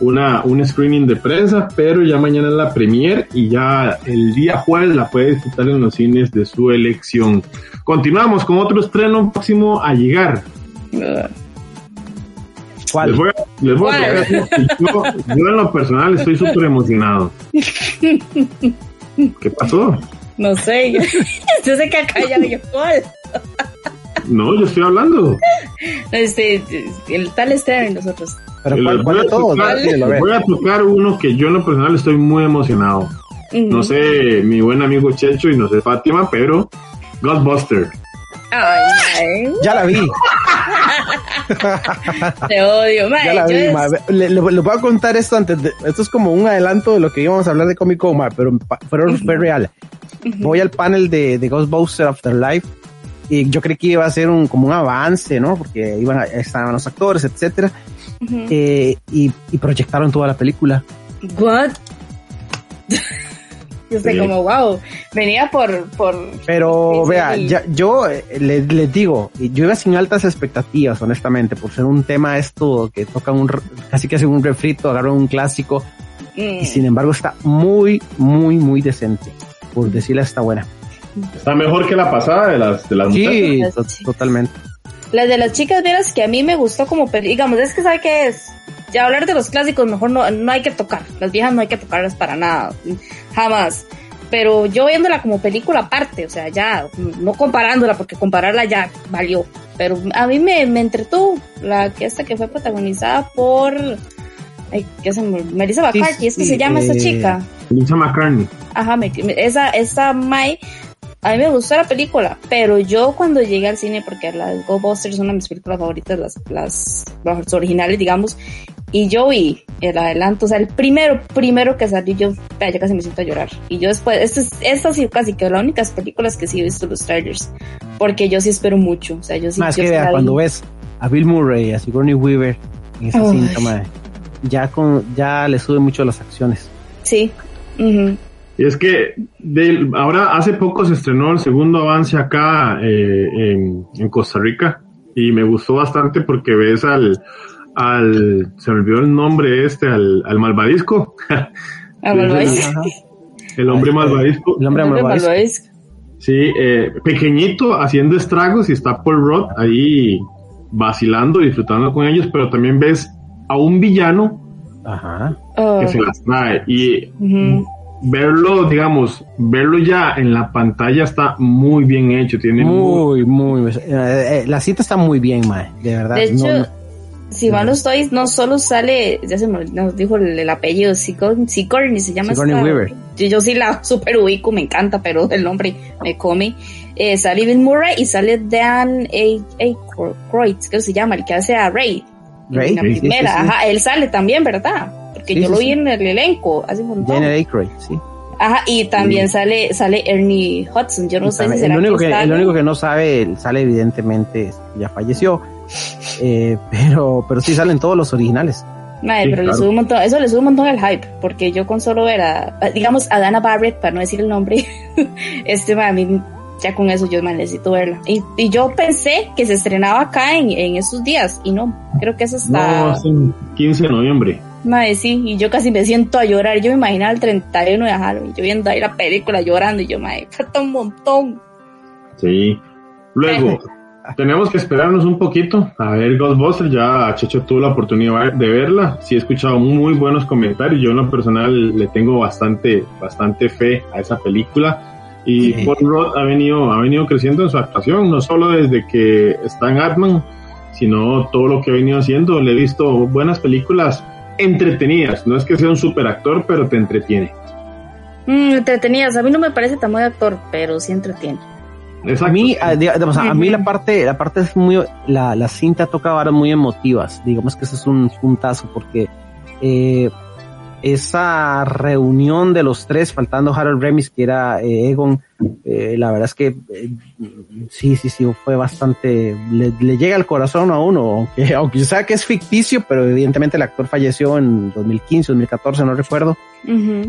una, un screening de prensa, pero ya mañana es la premier y ya el día jueves la puede disfrutar en los cines de su elección. Continuamos con otro estreno próximo a llegar. ¿Cuál? Les voy a, decir yo, en lo personal estoy súper emocionado. ¿Qué pasó? No sé, yo, sé que acá ya digo cuál. No, yo estoy hablando. Este, el tal estreno y nosotros. Pero ¿cuál, voy, a tocar, voy a tocar uno que yo en lo personal estoy muy emocionado. No sé, mi buen amigo Checho y no sé Fátima, pero Ghostbuster. Ay, ya la vi. Te odio, mae. Ya la vi, ma. Le, le- le voy a contar esto antes. de- esto es como un adelanto de lo que íbamos a hablar de Comic Con, ma, pero pa- fue, fue real. Voy al panel de, de Ghostbusters Afterlife y yo creí que iba a ser un, como un avance, ¿no? Porque iban a- estaban los actores, etcétera. Ujú. eh, y, y proyectaron toda la película. What? Yo sé Sí. como, wow, venía por, por... Pero vea, ya, yo eh, le- les digo, yo iba sin altas expectativas, honestamente, por ser un tema esto que toca un, casi que hace un refrito, agarran un clásico Mm. y sin embargo está muy, muy, muy decente. Por decirla está buena. Está mejor que la pasada de las, de las. Sí, muchachas. to- totalmente. La de las chicas, vieras que a mí me gustó como digamos, es que sabe qué es. Ya hablar de los clásicos mejor no, no hay que tocar. Las viejas no hay que tocarlas para nada. Jamás. Pero yo viéndola como película aparte, o sea, ya, no comparándola, porque compararla ya valió. Pero a mí me, me entretuvo la que esta que fue protagonizada por, ay, ¿qué se me- Melissa Sí, McCarthy, es que sí, se llama esta eh, chica. Lisa McCartney. Ajá, me- me- esa, esa Mai, a mí me gustó la película, pero yo cuando llegué al cine, porque las Ghostbusters son una de mis películas favoritas, las, las, las originales, digamos, y yo vi el adelanto, o sea, el primero, primero que salió, yo, yo casi me siento a llorar. Y yo después, esta es, esta sí casi que las únicas películas que sí he visto los trailers, porque yo sí espero mucho, o sea, yo sí. Más yo que vea, cuando ves a Bill Murray, a Sigourney Weaver en esa Ay. cinta, madre, ya con, ya le sube mucho las acciones. Sí. ujú. Y es que de- ahora hace poco se estrenó el segundo avance acá eh, en, en Costa Rica y me gustó bastante porque ves al, al se me olvidó el nombre este, al, al malvadisco, Sí, Malvavisco. Ajá. el hombre malvadisco. El hombre malvadisco. Sí, eh, pequeñito, haciendo estragos y está Paul Rudd ahí vacilando, disfrutando con ellos, pero también ves a un villano Ajá. Oh, que se las trae y. verlo, digamos, verlo ya en la pantalla está muy bien hecho, tiene muy- Muy, muy. eh, eh, la cita está muy bien, mae, de verdad. De no, hecho, no. si mal no estoy, no solo sale, ya se me nos dijo el, el apellido, Sigourney, se llama Sigourney Weaver. Yo, yo sí la super ubico, me encanta, pero el nombre me come. Eh, sale Bill Murray y sale Dan A. Aykroyd, que se llama, el que hace a Ray. Ray, En la sí, primera, sí, sí. ajá, él sale también, ¿verdad? Porque Sí, yo sí, lo sí. vi en el elenco hace un montón. Jenner Aykroyd, sí. Ajá, y también sale, sale Ernie Hudson, yo no sé también- si será el, único que, está- el único que no sabe, él sale evidentemente, ya falleció. Eh, pero, pero sí salen todos los originales. Madre, Sí, pero claro. le sube un montón, eso le sube un montón el hype, porque yo con solo ver a, digamos, a Dana Barrett, para no decir el nombre, este, ma, a mí, ya con eso yo ma, necesito verla. Y, y yo pensé que se estrenaba acá en, en estos días, y no, creo que eso está, No, es el 15 de noviembre. Madre, sí, y yo casi me siento a llorar, yo me imaginaba el 31 de Halloween, yo viendo ahí la película llorando, y yo, madre, falta un montón. Sí. Luego, tenemos que esperarnos un poquito a ver Ghostbusters. Ya Checho tuvo la oportunidad de verla. Sí, he escuchado muy buenos comentarios. Yo en lo personal le tengo bastante, bastante fe a esa película. Y Sí. Paul Rudd ha venido, ha venido creciendo en su actuación, no solo desde que está en Atman, sino todo lo que ha venido haciendo. Le he visto buenas películas entretenidas. No es que sea un super actor, pero te entretiene. Mm, entretenidas, a mí no me parece tan buen actor, pero sí entretiene. Exacto. A mí, a, digamos, a mí la parte, la parte es muy, la, la cinta toca varas muy emotivas. Digamos que ese es un puntazo porque eh, esa reunión de los tres, faltando Harold Remis, que era eh, Egon, eh, la verdad es que eh, sí, sí, sí, fue bastante, le, le llega al corazón a uno, aunque, aunque sé que es ficticio, pero evidentemente el actor falleció en 2015, 2014, no recuerdo.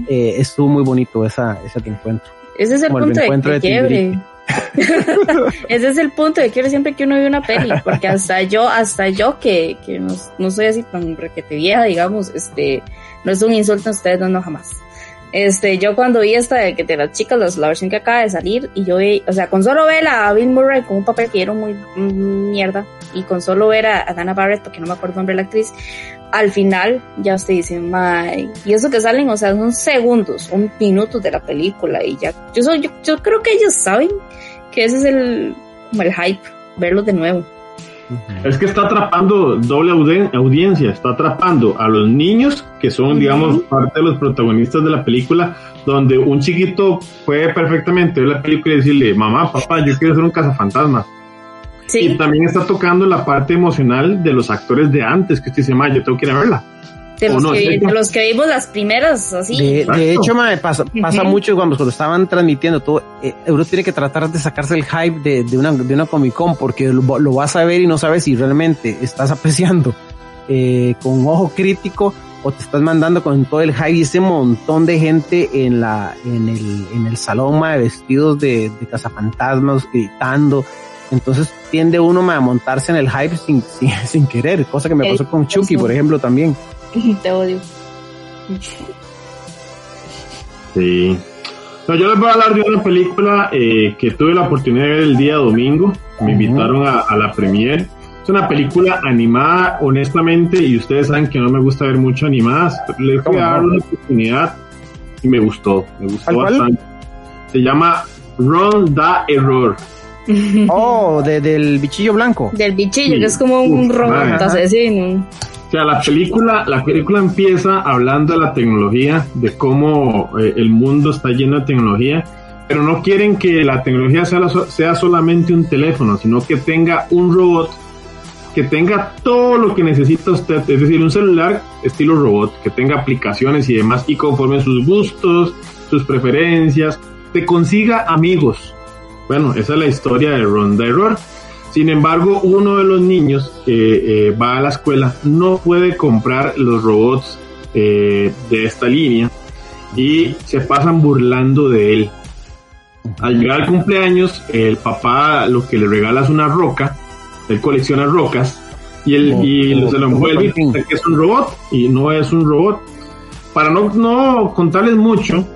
Estuvo muy bonito esa, ese reencuentro. Ese es el Como el punto de, reencuentro de de quiebre. Ese es el punto de quiebre siempre que uno ve una peli, porque hasta yo, hasta yo que, que no, no soy así tan requete vieja, digamos, este, no es un insulto a ustedes, no, no, jamás. Este, yo cuando vi esta de que de las chicas, las- la versión que acaba de salir, y yo vi, o sea, con solo ver a Bill Murray con un papel que era muy mierda, y con solo ver a, a Dana Barrett, porque no me acuerdo el nombre de la actriz, al final ya usted dice, my, y eso que salen, o sea, son segundos, son minutos de la película, y ya, yo, soy, yo, yo creo que ellos saben que ese es el, como el hype, verlos de nuevo. Es que está atrapando doble audiencia, está atrapando a los niños, que son, digamos, parte de los protagonistas de la película, donde un chiquito puede perfectamente ver la película y decirle, mamá, papá, yo quiero ser un cazafantasma. Y también está tocando la parte emocional de los actores de antes, que usted dice, yo tengo que ir a verla. De los, que, de los, que, vimos las primeras, así. De, hecho, me pasa, pasa mucho cuando, cuando estaban transmitiendo todo, eh, Euro tiene que tratar de sacarse el hype de, de, una, de una Comic Con porque lo, lo, vas a ver y no sabes si realmente estás apreciando eh, con ojo crítico o te estás mandando con todo el hype y ese montón de gente en la, en el, en el salón, de vestidos de, de cazafantasmas, gritando. Entonces tiende uno a montarse en el hype sin, sin, sin querer, cosa que me pasó con Chucky, por ejemplo, también. Te odio. Sí. No, yo les voy a hablar de una película eh, que tuve la oportunidad de ver el día domingo. Me invitaron a, a, la premiere. Es una película animada, honestamente, y ustedes saben que no me gusta ver mucho animadas. Les voy a dar una oportunidad y me gustó. Me gustó bastante. Se llama Run Da Error. Oh, de, del bichillo blanco. Del bichillo, sí. que es como un robot asesino. O sea, la película, la película empieza hablando de la tecnología, de cómo eh, el mundo está lleno de tecnología, pero no quieren que la tecnología sea, sea solamente un teléfono, sino que tenga un robot que tenga todo lo que necesita usted, es decir, un celular estilo robot, que tenga aplicaciones y demás, y conforme sus gustos, sus preferencias, te consiga amigos. Bueno, esa es la historia de Ronda Error. Sin embargo, uno de los niños que eh, va a la escuela no puede comprar los robots eh, de esta línea y se pasan burlando de él. Al llegar al cumpleaños, el papá lo que le regala es una roca, él colecciona rocas y, él, y se lo envuelve y piensa que es un robot y no es un robot. Para no, no contarles mucho,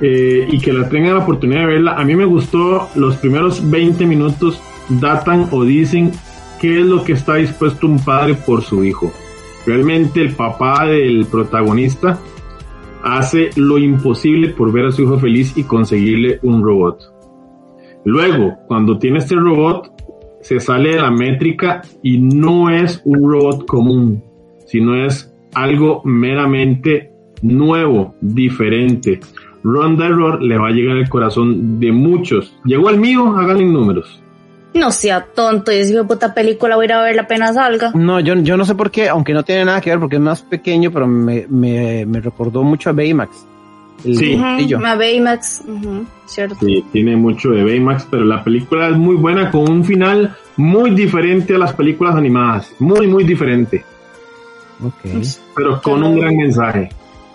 eh, y que la tengan la oportunidad de verla. A mí me gustó los primeros 20 minutos datan o dicen qué es lo que está dispuesto un padre por su hijo. Realmente el papá del protagonista hace lo imposible por ver a su hijo feliz y conseguirle un robot. Luego, cuando tiene este robot, se sale de la métrica y no es un robot común, sino es algo meramente nuevo, diferente. Ronda Error le va a llegar al corazón de muchos. Llegó al mío, háganle números. No sea tonto, y esa puta película voy a ir a ver apenas salga. No, yo, yo no sé por qué, aunque no tiene nada que ver porque es más pequeño, pero me, me, me recordó mucho a Baymax. sí, uh -huh, a Baymax, uh -huh, cierto. Sí, tiene mucho de Baymax, pero la película es muy buena con un final muy diferente a las películas animadas. Muy, muy diferente. Ok. Pero con un gran mensaje.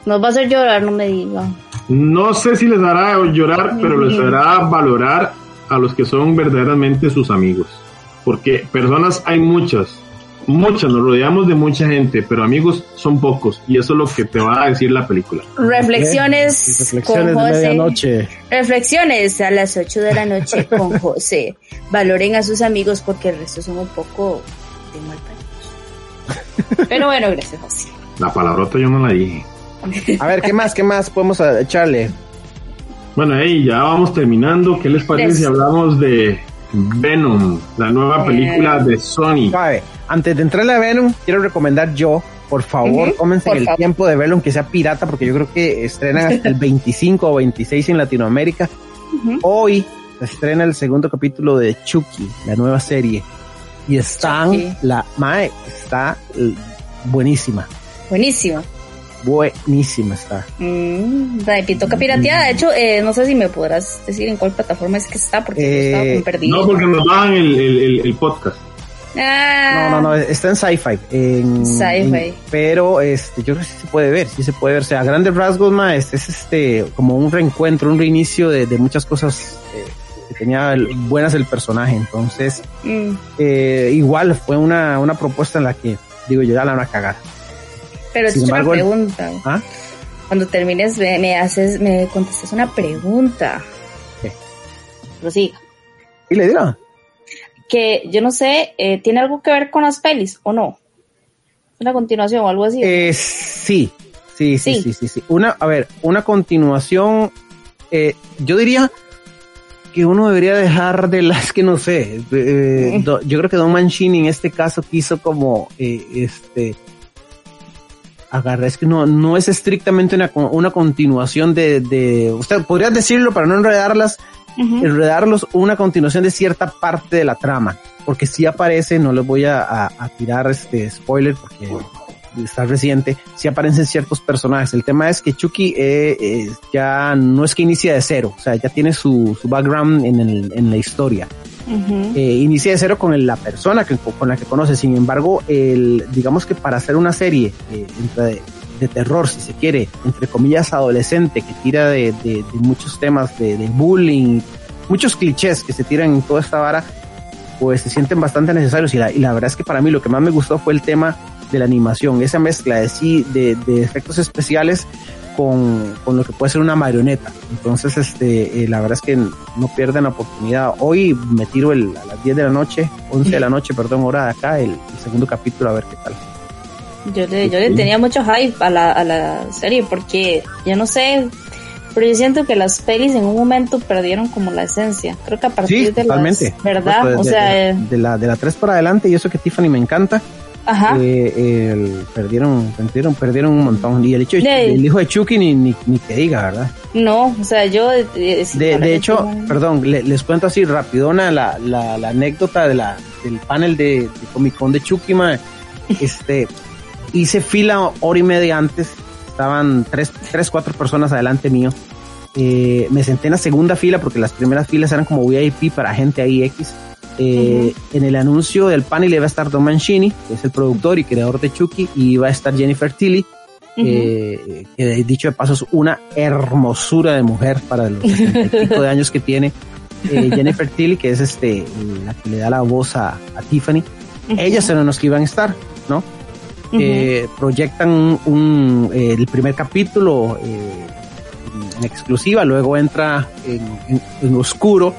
Nos va a hacer llorar, no me diga. No sé si les hará llorar, pero les hará valorar a los que son verdaderamente sus amigos. Porque personas hay muchas, muchas, nos rodeamos de mucha gente, pero amigos son pocos y eso es lo que te va a decir la película. Reflexiones, Reflexiones con de José. medianoche. Reflexiones a las 8 de la noche con José. Valoren a sus amigos porque el resto son un poco de mal. Pero bueno, gracias José. La palabrota yo no la dije. A ver, ¿qué más? ¿Qué más podemos echarle? Bueno, hey, ya vamos terminando. ¿Qué les parece si hablamos de Venom, la nueva película de Sony? Sabe, antes de entrarle a Venom, quiero recomendar yo, por favor, Ujú, cómense por el favor. tiempo de verlo, aunque sea pirata, porque yo creo que estrenan hasta el 25 o 26 en Latinoamérica. Hoy se estrena el segundo capítulo de Chucky, la nueva serie. Y está, Chucky. la Mae está eh, buenísima. Buenísima está. Mm, de Pitoca Pirateada. De hecho, eh, no sé si me podrás decir en cuál plataforma es que está, porque yo estaba Eh, como perdido. No, porque nos daban el, el, el, el podcast. Ah, No, no, no, está en sci-fi. En, Sci-fi. en- pero este, yo creo que sí se puede ver, sí se puede ver. O sea, a grandes rasgos, ma, este es este, como un reencuentro, un reinicio de, de muchas cosas eh, que tenía el- buenas el personaje. Entonces, mm, eh, igual fue una, una propuesta en la que, digo yo, ya la van a cagar. Pero Sin es una embargo, pregunta. ¿Ah? Cuando termines, me, me haces, me contestas una pregunta. ¿Qué? Prosiga. Y le digo, Que yo no sé, eh, ¿tiene algo que ver con las pelis o no? Una continuación o algo así. eh, sí, sí, sí, Sí. sí, sí, sí. Una, a ver, una continuación, eh, yo diría que uno debería dejar de las que no sé. eh, do- yo creo que Don Mancini en este caso quiso como eh, este agarrar, es que no, no es estrictamente una, una continuación de, de, usted podría decirlo para no enredarlas, enredarlos, una continuación de cierta parte de la trama. porque si aparece, no les voy a, tirar este spoiler porque está reciente, si aparecen ciertos personajes. El tema es que Chucky eh, eh, ya no es que inicia de cero, o sea, ya tiene su, su background en, el, en la historia. Eh, inicia de cero con la persona que, con la que conoce. Sin embargo, el, digamos que para hacer una serie eh, de, de, terror, si se quiere, entre comillas, adolescente, que tira de, de, de muchos temas de, bullying, muchos clichés que se tiran en toda esta vara, pues se sienten bastante necesarios. Y la, y la verdad es que para mí lo que más me gustó fue el tema de la animación, esa mezcla de sí, de, de efectos especiales con, con, lo que puede ser una marioneta. Entonces, este, eh, la verdad es que no pierden la oportunidad. Hoy me tiro el, a las 10 de la noche, 11 de la noche, perdón, hora de acá, el, el segundo capítulo, a ver qué tal. Yo le, yo le tenía mucho hype a la, a la serie porque, yo no sé, pero yo siento que las pelis en un momento perdieron como la esencia. Creo que a partir sí, de las, ¿verdad? Pues, de, o sea, de, de, la de la 3 para adelante y eso que Tiffany me encanta. Ajá. Eh, el, perdieron, perdieron, perdieron un montón. Y el hecho, de, el hijo de Chucky ni, ni, ni que diga, ¿verdad? No, o sea, yo. Eh, de, de hecho, perdón, le, les cuento así rapidona la, la, la anécdota de la, del panel de, de Comic Con de Chucky, ma. Este, hice fila hora y media antes, estaban tres, tres, cuatro personas adelante mío. Eh, me senté en la segunda fila porque las primeras filas eran como VIP para gente ahí X. Eh, uh -huh. En el anuncio del panel iba a estar Don Mancini, que es el productor y creador de Chucky, y iba a estar Jennifer Tilly, uh -huh. eh, que dicho de paso es una hermosura de mujer para los pico de años que tiene. Eh, Jennifer Tilly, que es este la que le da la voz a, a Tiffany, uh -huh. ellas eran los que iban a estar, ¿no? proyectan un, un el primer capítulo en exclusiva, luego entra en, en, en oscuro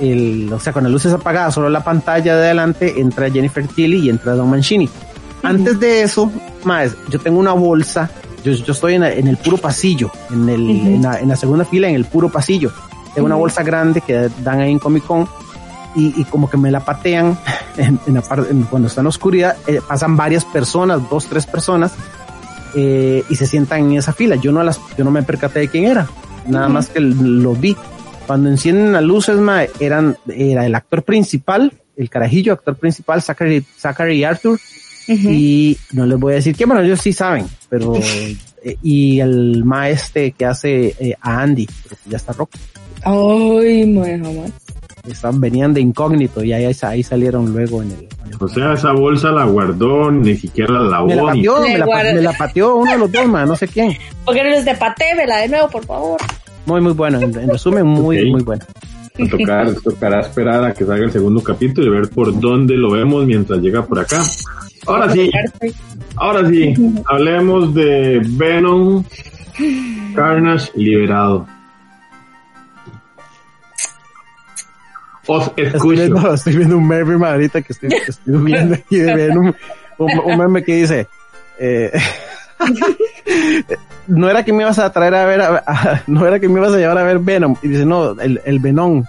el, o sea, con las luces apagadas, solo la pantalla de adelante, entra Jennifer Tilly y entra Don Mancini. Uh -huh. Antes de eso, más, yo tengo una bolsa, yo, yo estoy en, en, el puro pasillo, en, el, uh -huh. en, la, en, la, segunda fila, en el puro pasillo. Tengo uh -huh. una bolsa grande que dan ahí en Comic Con y, y como que me la patean la parte, cuando está en la oscuridad, eh, pasan varias personas, dos, tres personas, eh, y se sientan en esa fila. Yo no las, yo no me percaté de quién era, nada más que lo vi cuando encienden las luces, ma, eran, era el actor principal, el carajillo, actor principal, Zachary, Zachary Arthur, uh -huh. y no les voy a decir que, bueno, ellos sí saben, pero, eh, y el maestro que hace eh, a Andy, pero ya está rojo. Ay, no jamás. Están, venían de incógnito y ahí, ahí salieron luego en el, en el, O sea, esa bolsa la guardó, ni siquiera la lavó. Me la pateó, me la, me la, pateó uno de los dos, ma, no sé quién. Porque no les de patémela de nuevo, por favor. Muy, muy bueno. En, en resumen, muy, okay. muy bueno. A tocar, tocará esperar a que salga el segundo capítulo y ver por dónde lo vemos mientras llega por acá. Ahora sí, ahora sí, hablemos de Venom, Carnage liberado. Os escucho. Estoy viendo, estoy viendo un meme ahorita que estoy, que estoy viendo aquí de Venom, un, un meme que dice, eh, no era que me ibas a traer a ver, a, a, no era que me ibas a llevar a ver Venom. Y dice, no, el, el Venom.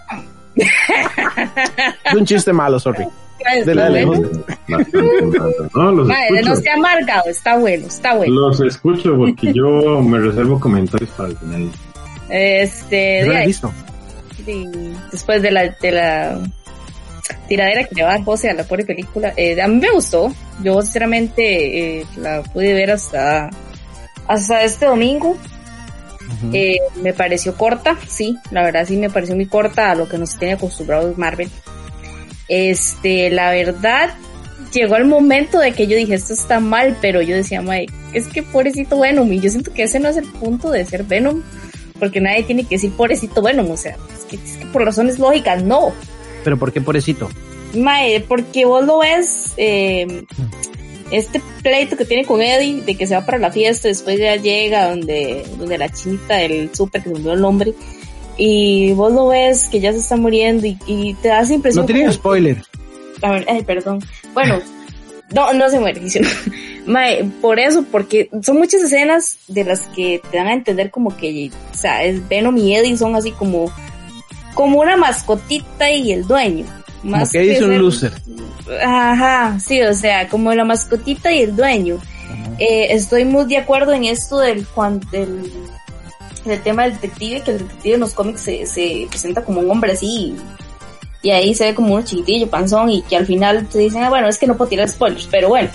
es un chiste malo, sorry. De la no, los Madre, no sea amargado, está bueno, está bueno. Los escucho porque yo me reservo comentarios para el final. Este, ¿No listo? Sí, después de la, de la tiradera que le va a José a la pobre película, eh, a mí me gustó. Yo sinceramente eh, la pude ver hasta hasta este domingo. Uh -huh. eh, me pareció corta, sí, la verdad sí me pareció muy corta a lo que nos tiene acostumbrados Marvel. Este, la verdad, llegó el momento de que yo dije, esto está mal, pero yo decía, Mae, es que pobrecito Venom, y yo siento que ese no es el punto de ser Venom, porque nadie tiene que decir pobrecito Venom, o sea, es que, es que por razones lógicas, no. ¿Pero por qué pobrecito? Mae, porque vos lo ves, eh, este pleito que tiene con Eddie, de que se va para la fiesta, después ya llega donde, donde la chinita del súper que se murió el hombre, y vos lo ves que ya se está muriendo y, y te das impresión. No tenía spoiler. A ver, ay, perdón. Bueno, no, no se muere. Mae, por eso, porque son muchas escenas de las que te dan a entender como que, o sea, es Venom y Eddie son así como, como una mascotita y el dueño. Más como que, que dice un loser. Ajá, sí, o sea, como la mascotita y el dueño. Eh, estoy muy de acuerdo en esto del, del, del tema del detective, que el detective en los cómics se, se presenta como un hombre así, y ahí se ve como un chiquitillo, panzón, y que al final te dicen, ah, bueno, es que no puedo tirar spoilers, pero bueno,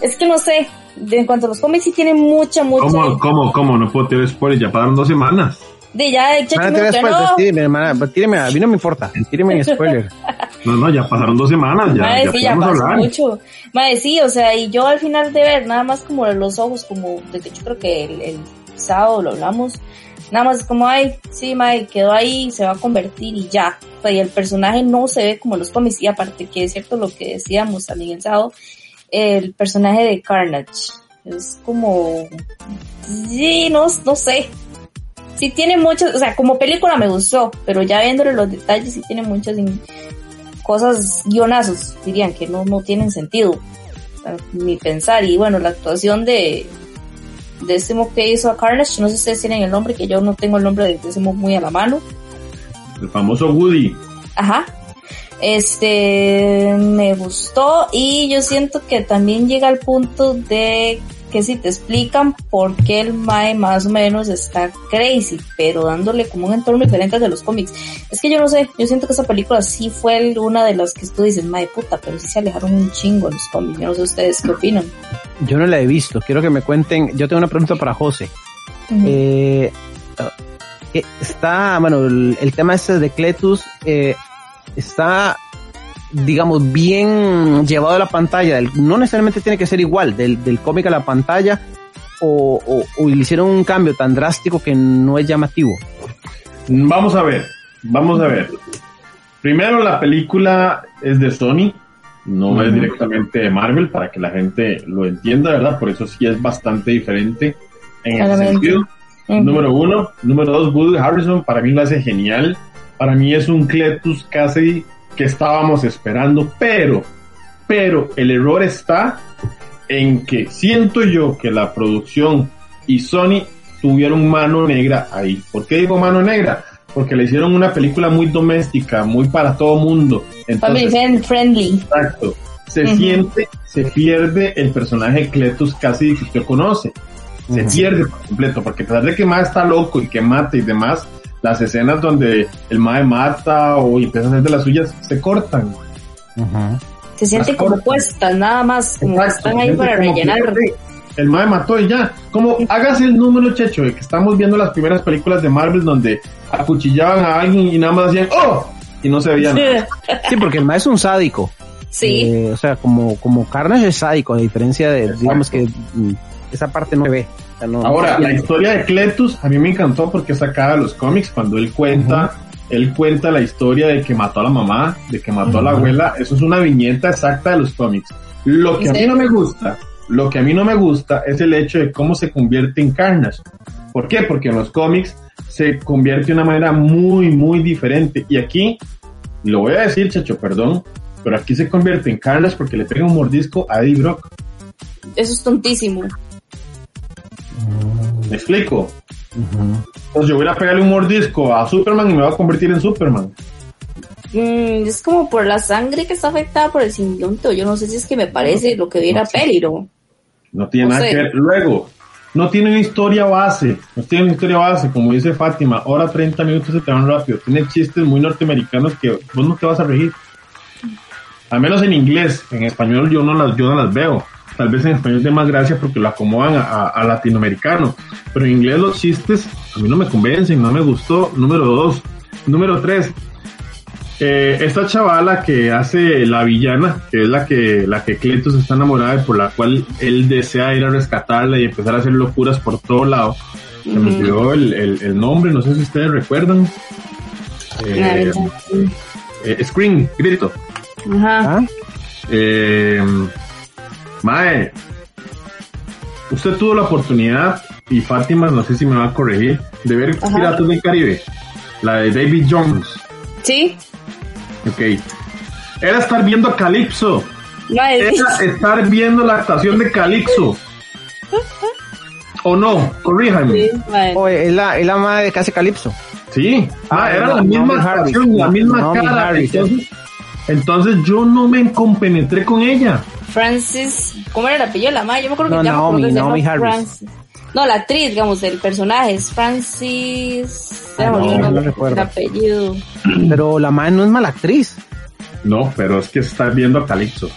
es que no sé, en cuanto a los cómics sí tienen mucha, mucha... ¿Cómo, cómo, cómo? No puedo tirar spoilers, ya pasaron dos semanas. De ya, de Hermana, tíreme spoilers, tíreme, hermana, pues, tíreme, a mí no me importa, tíreme spoiler. No, no, ya pasaron dos semanas, ya, Madre, ya sí, ya podemos pasó hablar. mucho. Madre, sí, o sea, y yo al final de ver nada más como los ojos, como, de que yo creo que el, el sábado lo hablamos, nada más como, ay, sí, madre, quedó ahí, se va a convertir y ya. O sea, y el personaje no se ve como los cómics, y aparte que es cierto lo que decíamos también el sábado, el personaje de Carnage. Es como, sí, no, no sé. Sí tiene muchas, o sea, como película me gustó, pero ya viéndole los detalles sí tiene muchas cosas, guionazos, dirían, que no, no tienen sentido. Ni pensar. Y bueno, la actuación de, de este mo que hizo a Carnage, no sé si ustedes tienen el nombre, que yo no tengo el nombre de ese muy a la mano. El famoso Woody. Ajá. Este me gustó y yo siento que también llega al punto de que si te explican por qué el Mae más o menos está crazy, pero dándole como un entorno diferente al de los cómics. Es que yo no sé, yo siento que esa película sí fue una de las que tú dices, Mae puta, pero sí se alejaron un chingo los cómics. Yo no sé ustedes qué opinan. Yo no la he visto, quiero que me cuenten, yo tengo una pregunta para José. Eh, eh, está, bueno, el, el tema este de Cletus eh, está, digamos, bien llevado a la pantalla. No necesariamente tiene que ser igual del, del cómic a la pantalla o, o, o le hicieron un cambio tan drástico que no es llamativo. Vamos a ver, vamos a ver. Primero, la película es de Sony, no es directamente de Marvel, para que la gente lo entienda, ¿verdad? Por eso sí es bastante diferente en ese sentido. Número uno. Número dos, Woody Harrison, para mí lo hace genial. Para mí es un Cletus casi que estábamos esperando, pero, pero el error está en que siento yo que la producción y Sony tuvieron mano negra ahí. ¿Por qué digo mano negra? Porque le hicieron una película muy doméstica, muy para todo mundo. Family Entonces, friend- friendly. Exacto. Se siente, se pierde el personaje Cletus casi que usted conoce. Se pierde por completo, porque a pesar de que Mae está loco y que mata y demás, las escenas donde el Mae mata o empieza a hacer de las suyas se cortan. Se sienten Más como puestas, nada más, como Exacto, están ahí para que, rellenar. "Sí, El Mae mató y ya. Como hágase el número, checho, de que estamos viendo las primeras películas de Marvel donde acuchillaban a alguien y nada más hacían ¡Oh! Y no se veía nada. Sí, porque el maestro es un sádico. Sí. Eh, o sea, como, como Carnage es sádico, a diferencia de, Exacto. digamos que mm, esa parte no se ve. No- Ahora, no- la historia de Cletus a mí me encantó porque es sacada de los cómics cuando él cuenta, él cuenta la historia de que mató a la mamá, de que mató a la abuela, eso es una viñeta exacta de los cómics. Lo que a mí no me gusta, lo que a mí no me gusta es el hecho de cómo se convierte en Carnage. ¿Por qué? Porque en los cómics se convierte de una manera muy, muy diferente. Y aquí, lo voy a decir, chacho, perdón, pero aquí se convierte en Carnage porque le pega un mordisco a Eddie Brock. Eso es tontísimo. ¿Me explico? Ujú. Entonces yo voy a pegarle un mordisco a Superman y me voy a convertir en Superman. Mm, es como por la sangre que está afectada por el simbionte. o Yo no sé si es que me parece lo que viera No sé. peli, ¿no? No tiene No nada sé. que ver. Luego, no tiene una historia base. No tiene una historia base, como dice Fátima. Ahora 30 minutos se te van rápido. Tiene chistes muy norteamericanos que vos no te vas a regir. Al menos en inglés. En español yo no las, yo no las veo. Tal vez en español de más gracia porque lo acomodan a, a- a latinoamericano. Pero en inglés los chistes a mí no me convencen, no me gustó. Número dos. Número tres. Eh, esta chavala que hace la villana, que es la que, la que Cletus está enamorada y por la cual él desea ir a rescatarla y empezar a hacer locuras por todo lado. Se me olvidó el, el- el nombre, no sé si ustedes recuerdan. Eh, eh, Scream, grito. Ajá. ¿Ah? Eh, Mae, usted tuvo la oportunidad, y Fátima, no sé si me va a corregir, de ver Ajá. Piratas del Caribe, la de David Jones. Sí. Ok. Era estar viendo a Calypso. Madre, Era estar viendo la actuación de Calypso. ¿O no? Corríjame. sí, madre. Oh, es la, es la madre que hace Calipso. Sí. Ah, era no, la misma Harris. actuación, la misma cara. Harris, entonces, entonces yo no me compenetré con ella. Francis, ¿cómo era el apellido de la madre? Yo me acuerdo No, que me Naomi, acuerdo que se Naomi llama Harris. Francis. No, la actriz, digamos, el personaje es Francis. no, no recuerdo. El apellido. Pero la madre no es mala actriz. No, pero es que está viendo a Calixto.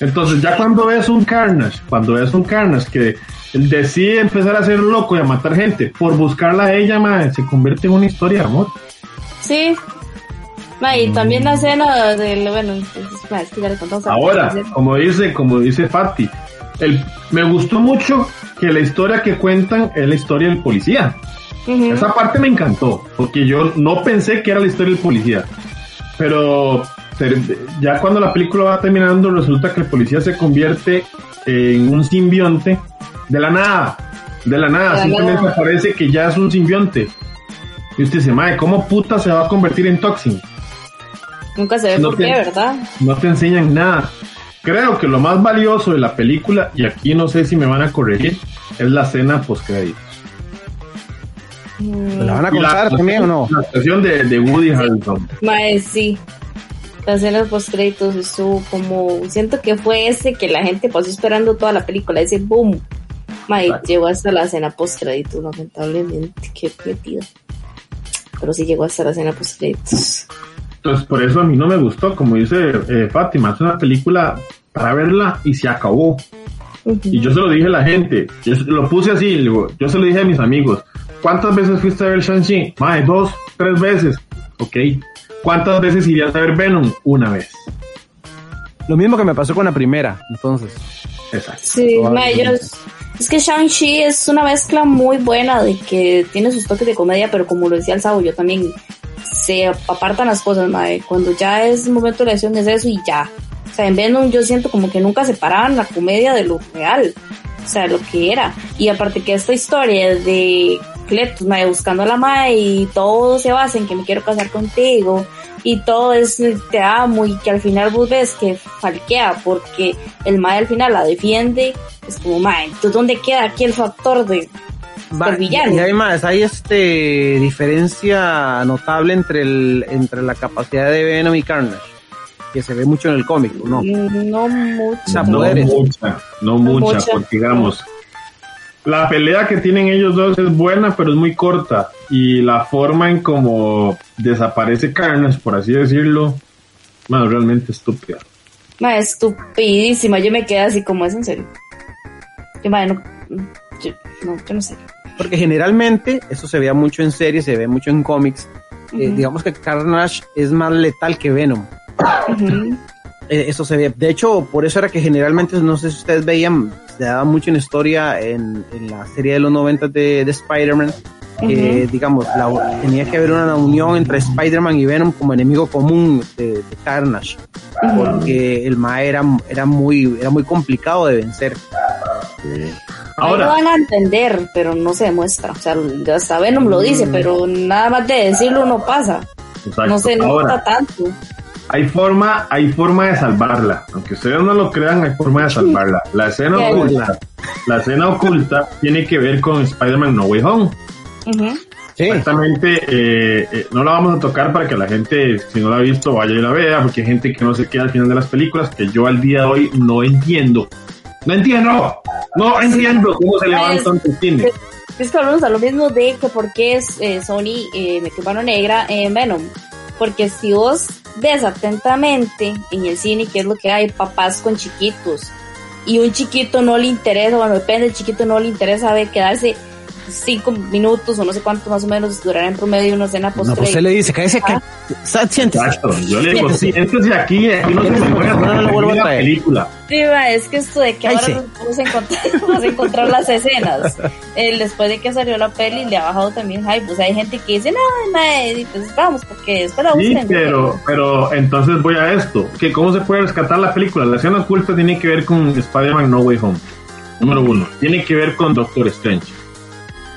Entonces, ya cuando ves un Carnage, cuando ves un Carnage que decide empezar a ser loco y a matar gente por buscarla a ella, madre, se convierte en una historia de amor. Sí. Y también la escena del, bueno, es que ya le contamos Ahora, como dice, como dice Fati, el, me gustó mucho que la historia que cuentan es la historia del policía. Esa parte me encantó, porque yo no pensé que era la historia del policía. Pero ya cuando la película va terminando, resulta que el policía se convierte en un simbionte de la nada. De la nada, simplemente parece que ya es un simbionte. Y usted dice, madre, ¿cómo puta se va a convertir en Toxin? Nunca se ve por qué, ¿verdad? No te enseñan nada. Creo que lo más valioso de la película, y aquí no sé si me van a corregir, es la escena post créditos. ¿La van a contar también o no? La estación de, de Woody Harrelson. Mae, sí. La escena post créditos estuvo como. Siento que fue ese que la gente pasó esperando toda la película, ese boom. Mae, llegó hasta la escena post créditos, lamentablemente. Qué metido. Pero sí llegó hasta la escena post créditos. Entonces, por eso a mí no me gustó, como dice eh, Fátima, es una película para verla y se acabó. Y yo se lo dije a la gente, yo lo puse así, yo se lo dije a mis amigos, ¿cuántas veces fuiste a ver Shang-Chi? Más dos, tres veces. Ok. ¿Cuántas veces irías a ver Venom? Una vez. Lo mismo que me pasó con la primera, entonces. Exacto. Sí, es que Shang-Chi es una mezcla muy buena de que tiene sus toques de comedia, pero como lo decía el Sabo, yo también se apartan las cosas, madre. Cuando ya es momento de la acción es eso y ya. O sea, en Venom yo siento como que nunca separaban la comedia de lo real. O sea, lo que era. Y aparte que esta historia de Cletus, madre, buscando a la madre y todo se basa en que me quiero casar contigo y todo es te amo y que al final vos ves que falquea porque el madre al final la defiende. Es como, madre, entonces ¿dónde queda aquí el factor de y hay más, hay este diferencia notable entre el entre la capacidad de Venom y Carnage, que se ve mucho en el cómic, ¿no? No mucha. No mucha, no mucha, porque digamos, la pelea que tienen ellos dos es buena, pero es muy corta. Y la forma en como desaparece Carnage, por así decirlo, bueno, realmente estúpida. Ma, estupidísima. Yo me quedé así como es en serio. Yo, no, yo, no, yo no sé. Porque generalmente, eso se veía mucho en series, se ve mucho en cómics. Eh, digamos que Carnage es más letal que Venom. Eh, eso se ve. De hecho, por eso era que generalmente, no sé si ustedes veían, se daba mucho en historia en, la serie de los 90 de, Spider-Man. digamos, tenía que haber una unión entre Spider-Man y Venom como enemigo común de, Carnage, porque el Ma era, era, muy, era muy complicado de vencer. Ahora lo van a entender, pero no se demuestra. O sea, hasta Venom lo dice, mm. pero nada más de decirlo no pasa. No se nota tanto. Hay forma, hay forma de salvarla. Aunque ustedes no lo crean, hay forma de salvarla. La escena oculta, la escena oculta tiene que ver con Spider-Man No Way Home. Exactamente, eh, eh, no la vamos a tocar para que la gente, si no la ha visto, vaya y la vea, porque hay gente que no se queda al final de las películas, que yo al día de hoy no entiendo no entiendo. No entiendo cómo se levantan tus cine. Es que hablamos a lo mismo de que por qué es eh, Sony eh, metió mano negra en Venom. Porque si vos ves atentamente en el cine qué es lo que hay, papás con chiquitos, y un chiquito no le interesa, bueno, depende, el chiquito no le interesa ver quedarse cinco minutos o no sé cuánto más o menos durará en promedio una escena post No, pues se le dice, cállese, que siéntese. Exacto, yo le digo, siéntese aquí, aquí no se me puede no lo vuelvo a traer. película. Sí, va, es que esto de que ahora vamos a encontrar, vamos a encontrar las escenas. El, después de que salió la peli, le ha bajado también hype. Pues hay gente que dice, no, no, pues vamos, porque después la Sí, pero, pero entonces voy a esto. que ¿Cómo se puede rescatar la película? La escena oculta tiene que ver con Spider-Man No Way Home. Número uno. Tiene que ver con Doctor Strange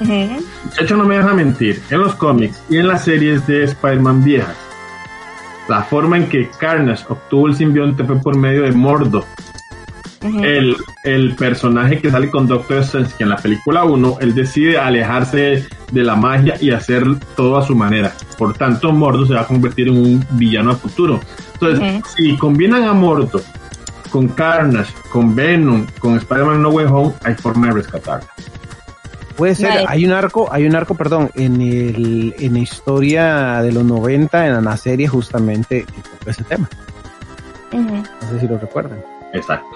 de hecho, no me deja mentir. En los cómics y en las series de Spider-Man viejas, la forma en que Carnage obtuvo el simbionte fue por medio de Mordo. el, el, personaje que sale con Doctor Strange, que en la película 1, él decide alejarse de la magia y hacer todo a su manera. Por tanto, Mordo se va a convertir en un villano a futuro. Entonces, si combinan a Mordo con Carnage, con Venom, con Spider-Man No Way Home, hay forma de rescatarla Puede ser, hay un arco, hay un arco, perdón, en el, en la historia de los 90, en la serie justamente, que toca ese tema. No sé si lo recuerdan. Exacto.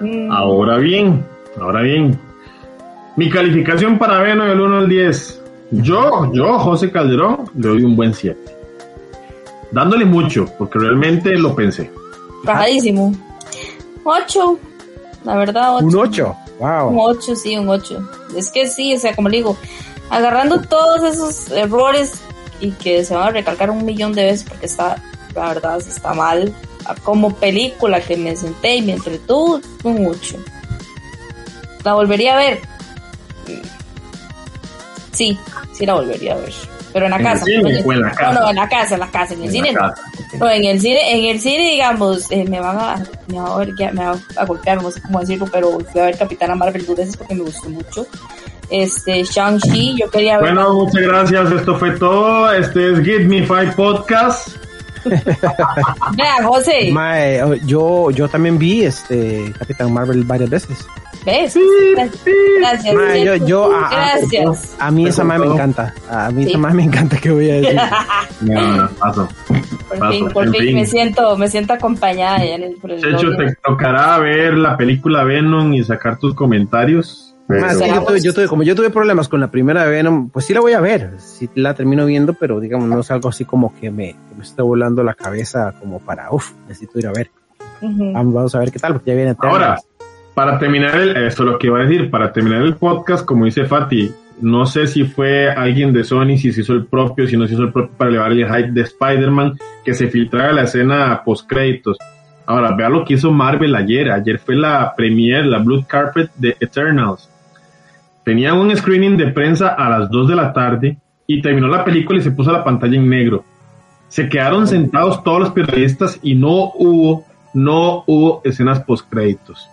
Mm. Ahora bien, ahora bien, mi calificación para Venom del 1 al 10. Yo, yo, José Calderón, le doy un buen 7. Dándole mucho, porque realmente lo pensé. Bajadísimo. 8. La verdad, 8. Un 8. Wow. Un 8, sí, un 8. Es que sí, o sea, como le digo, agarrando todos esos errores y que se van a recalcar un millón de veces porque está, la verdad, está mal. Como película que me senté y me entretuvo, un 8. La volvería a ver. Sí, sí la volvería a ver. Pero en la casa. en la casa? No, no, en la casa, en la casa, en el cine. No. en el cine, en el cine, digamos, eh, me van a, me va a, me va a golpear, no sé cómo decirlo, pero fui a ver Capitana Marvel dos veces porque me gustó mucho. Este, Shang-Chi, yo quería ver. Bueno, muchas gracias, esto fue todo. Este es Give Me Five Podcast. Vea, José. Mae, yo, yo también vi este Capitán Marvel varias veces. ¿Ves? Gracias. yo, Gracias. A, mí esa más me encanta. A mí esa más me encanta que voy a decir. no, paso. Por fin, por fin, me siento, me siento acompañada en el De hecho, te tocará ver la película Venom y sacar tus comentarios. yo, tuve, como yo tuve problemas con la primera de Venom, pues sí la voy a ver, sí la termino viendo, pero digamos, no es algo así como que me, me está volando la cabeza como para, uff, necesito ir a ver. vamos, a ver qué tal, porque ya viene. Ahora, para terminar, el, esto es lo que iba a decir, para terminar el podcast, como dice Fati, no sé si fue alguien de Sony, si se hizo el propio, si no se hizo el propio para elevar el hype de Spider-Man, que se filtrara la escena post créditos. Ahora, vea lo que hizo Marvel ayer. Ayer fue la premiere, la Blue Carpet de Eternals. Tenían un screening de prensa a las 2 de la tarde y terminó la película y se puso la pantalla en negro. Se quedaron sentados todos los periodistas y no hubo, no hubo escenas post créditos.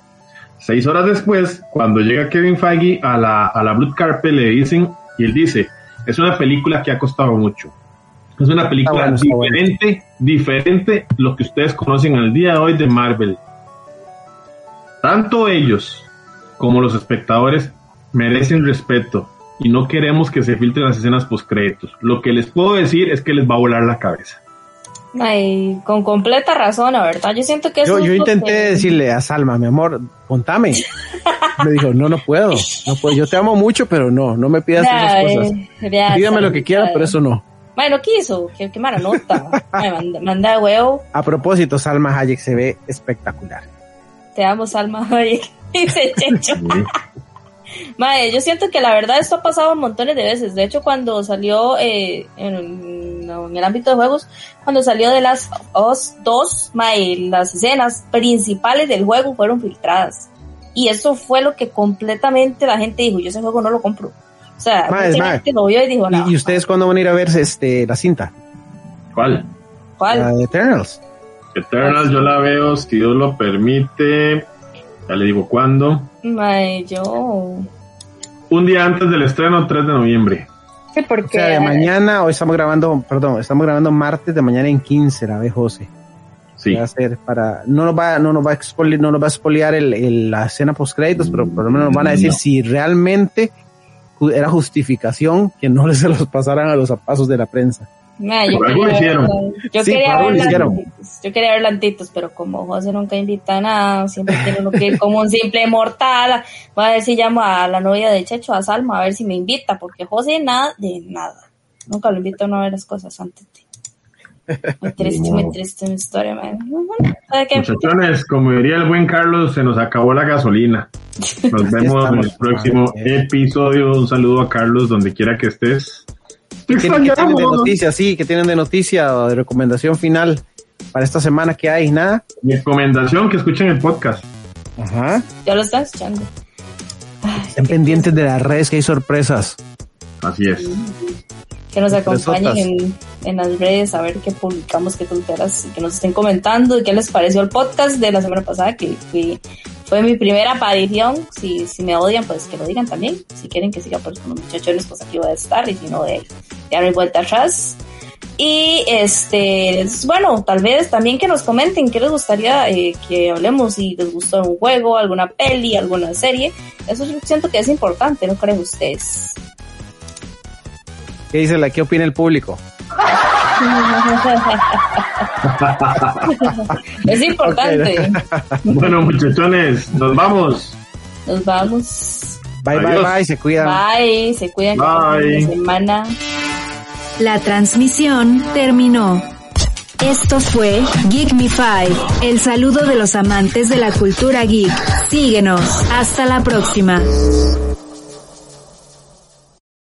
Seis horas después, cuando llega Kevin Feige a la, a la Blue Carpet, le dicen, y él dice, es una película que ha costado mucho. Es una película diferente, diferente lo que ustedes conocen al día de hoy de Marvel. Tanto ellos como los espectadores merecen respeto y no queremos que se filtren las escenas post créditos. Lo que les puedo decir es que les va a volar la cabeza. Ay, con completa razón, la verdad. Yo siento que Yo, yo intenté decirle a Salma, mi amor, contame. me dijo, no, no puedo, no puedo. Yo te amo mucho, pero no, no me pidas esas cosas. Dígame lo que quiera, pero eso no. Bueno, quiso, qué, qué mala nota. manda, manda huevo. A propósito, Salma Hayek se ve espectacular. Te amo, Salma Hayek. Dice Checho. Madre, yo siento que la verdad esto ha pasado montones de veces. De hecho, cuando salió eh, en, el ámbito de juegos, cuando salió de las Us 2, madre, las escenas principales del juego fueron filtradas. Y eso fue lo que completamente la gente dijo, yo ese juego no lo compro. O sea, la gente lo vio y dijo, no. ¿Y, ustedes cuándo van a ir a ver este, la cinta? ¿Cuál? ¿Cuál? La de Eternals. Eternals yo la veo, si Dios lo permite, ya le digo cuándo. May, yo. Un día antes del estreno, 3 de noviembre. Sí, porque. O sea, de mañana, hoy estamos grabando, perdón, estamos grabando martes de mañana en 15, la ve José. Sí. Va a ser para, no nos va, no nos va a expoliar, no nos va a expoliar el, la escena post créditos, pero por lo menos nos van a decir si realmente era justificación que no se los pasaran a los pasos de la prensa yo, quería ver, yo, quería yo quería ver lantitos, pero como José nunca invita a nada, siempre tiene uno que ir como un simple mortal. Voy a ver si llamo a la novia de Checho, a Salma, a ver si me invita, porque José nada de nada. Nunca lo invito a no ver las cosas antes Muy triste, muy triste mi historia, man. Muchachones, como diría el buen Carlos, se nos acabó la gasolina. Nos vemos en el próximo episodio. Un saludo a Carlos, donde quiera que estés. ¿Qué tienen, de noticia? Sí, que tienen de noticia o de recomendación final para esta semana que hay? Nada. Recomendación que escuchen el podcast. Ajá. Ya lo están escuchando. Estén pendientes de las redes que hay sorpresas. Así es. Que nos acompañen en, las redes a ver qué publicamos, qué tonteras, que nos estén comentando y qué les pareció el podcast de la semana pasada, que fui fue mi primera aparición. Si, si me odian, pues que lo digan también. Si quieren que siga pues, con los muchachones, pues aquí voy a estar. Y si no, de, no hay vuelta atrás. Y este, bueno, tal vez también que nos comenten qué les gustaría eh, que hablemos, si les gustó un juego, alguna peli, alguna serie. Eso siento que es importante, ¿no creen ustedes? ¿Qué dice la? ¿Qué opina el público? es importante. bueno, muchachones, nos vamos. Nos vamos. Bye, bye, bye, se cuidan. Bye, se cuidan. Bye. semana. La transmisión terminó. Esto fue Geek Me Five, el saludo de los amantes de la cultura geek. Síguenos. Hasta la próxima.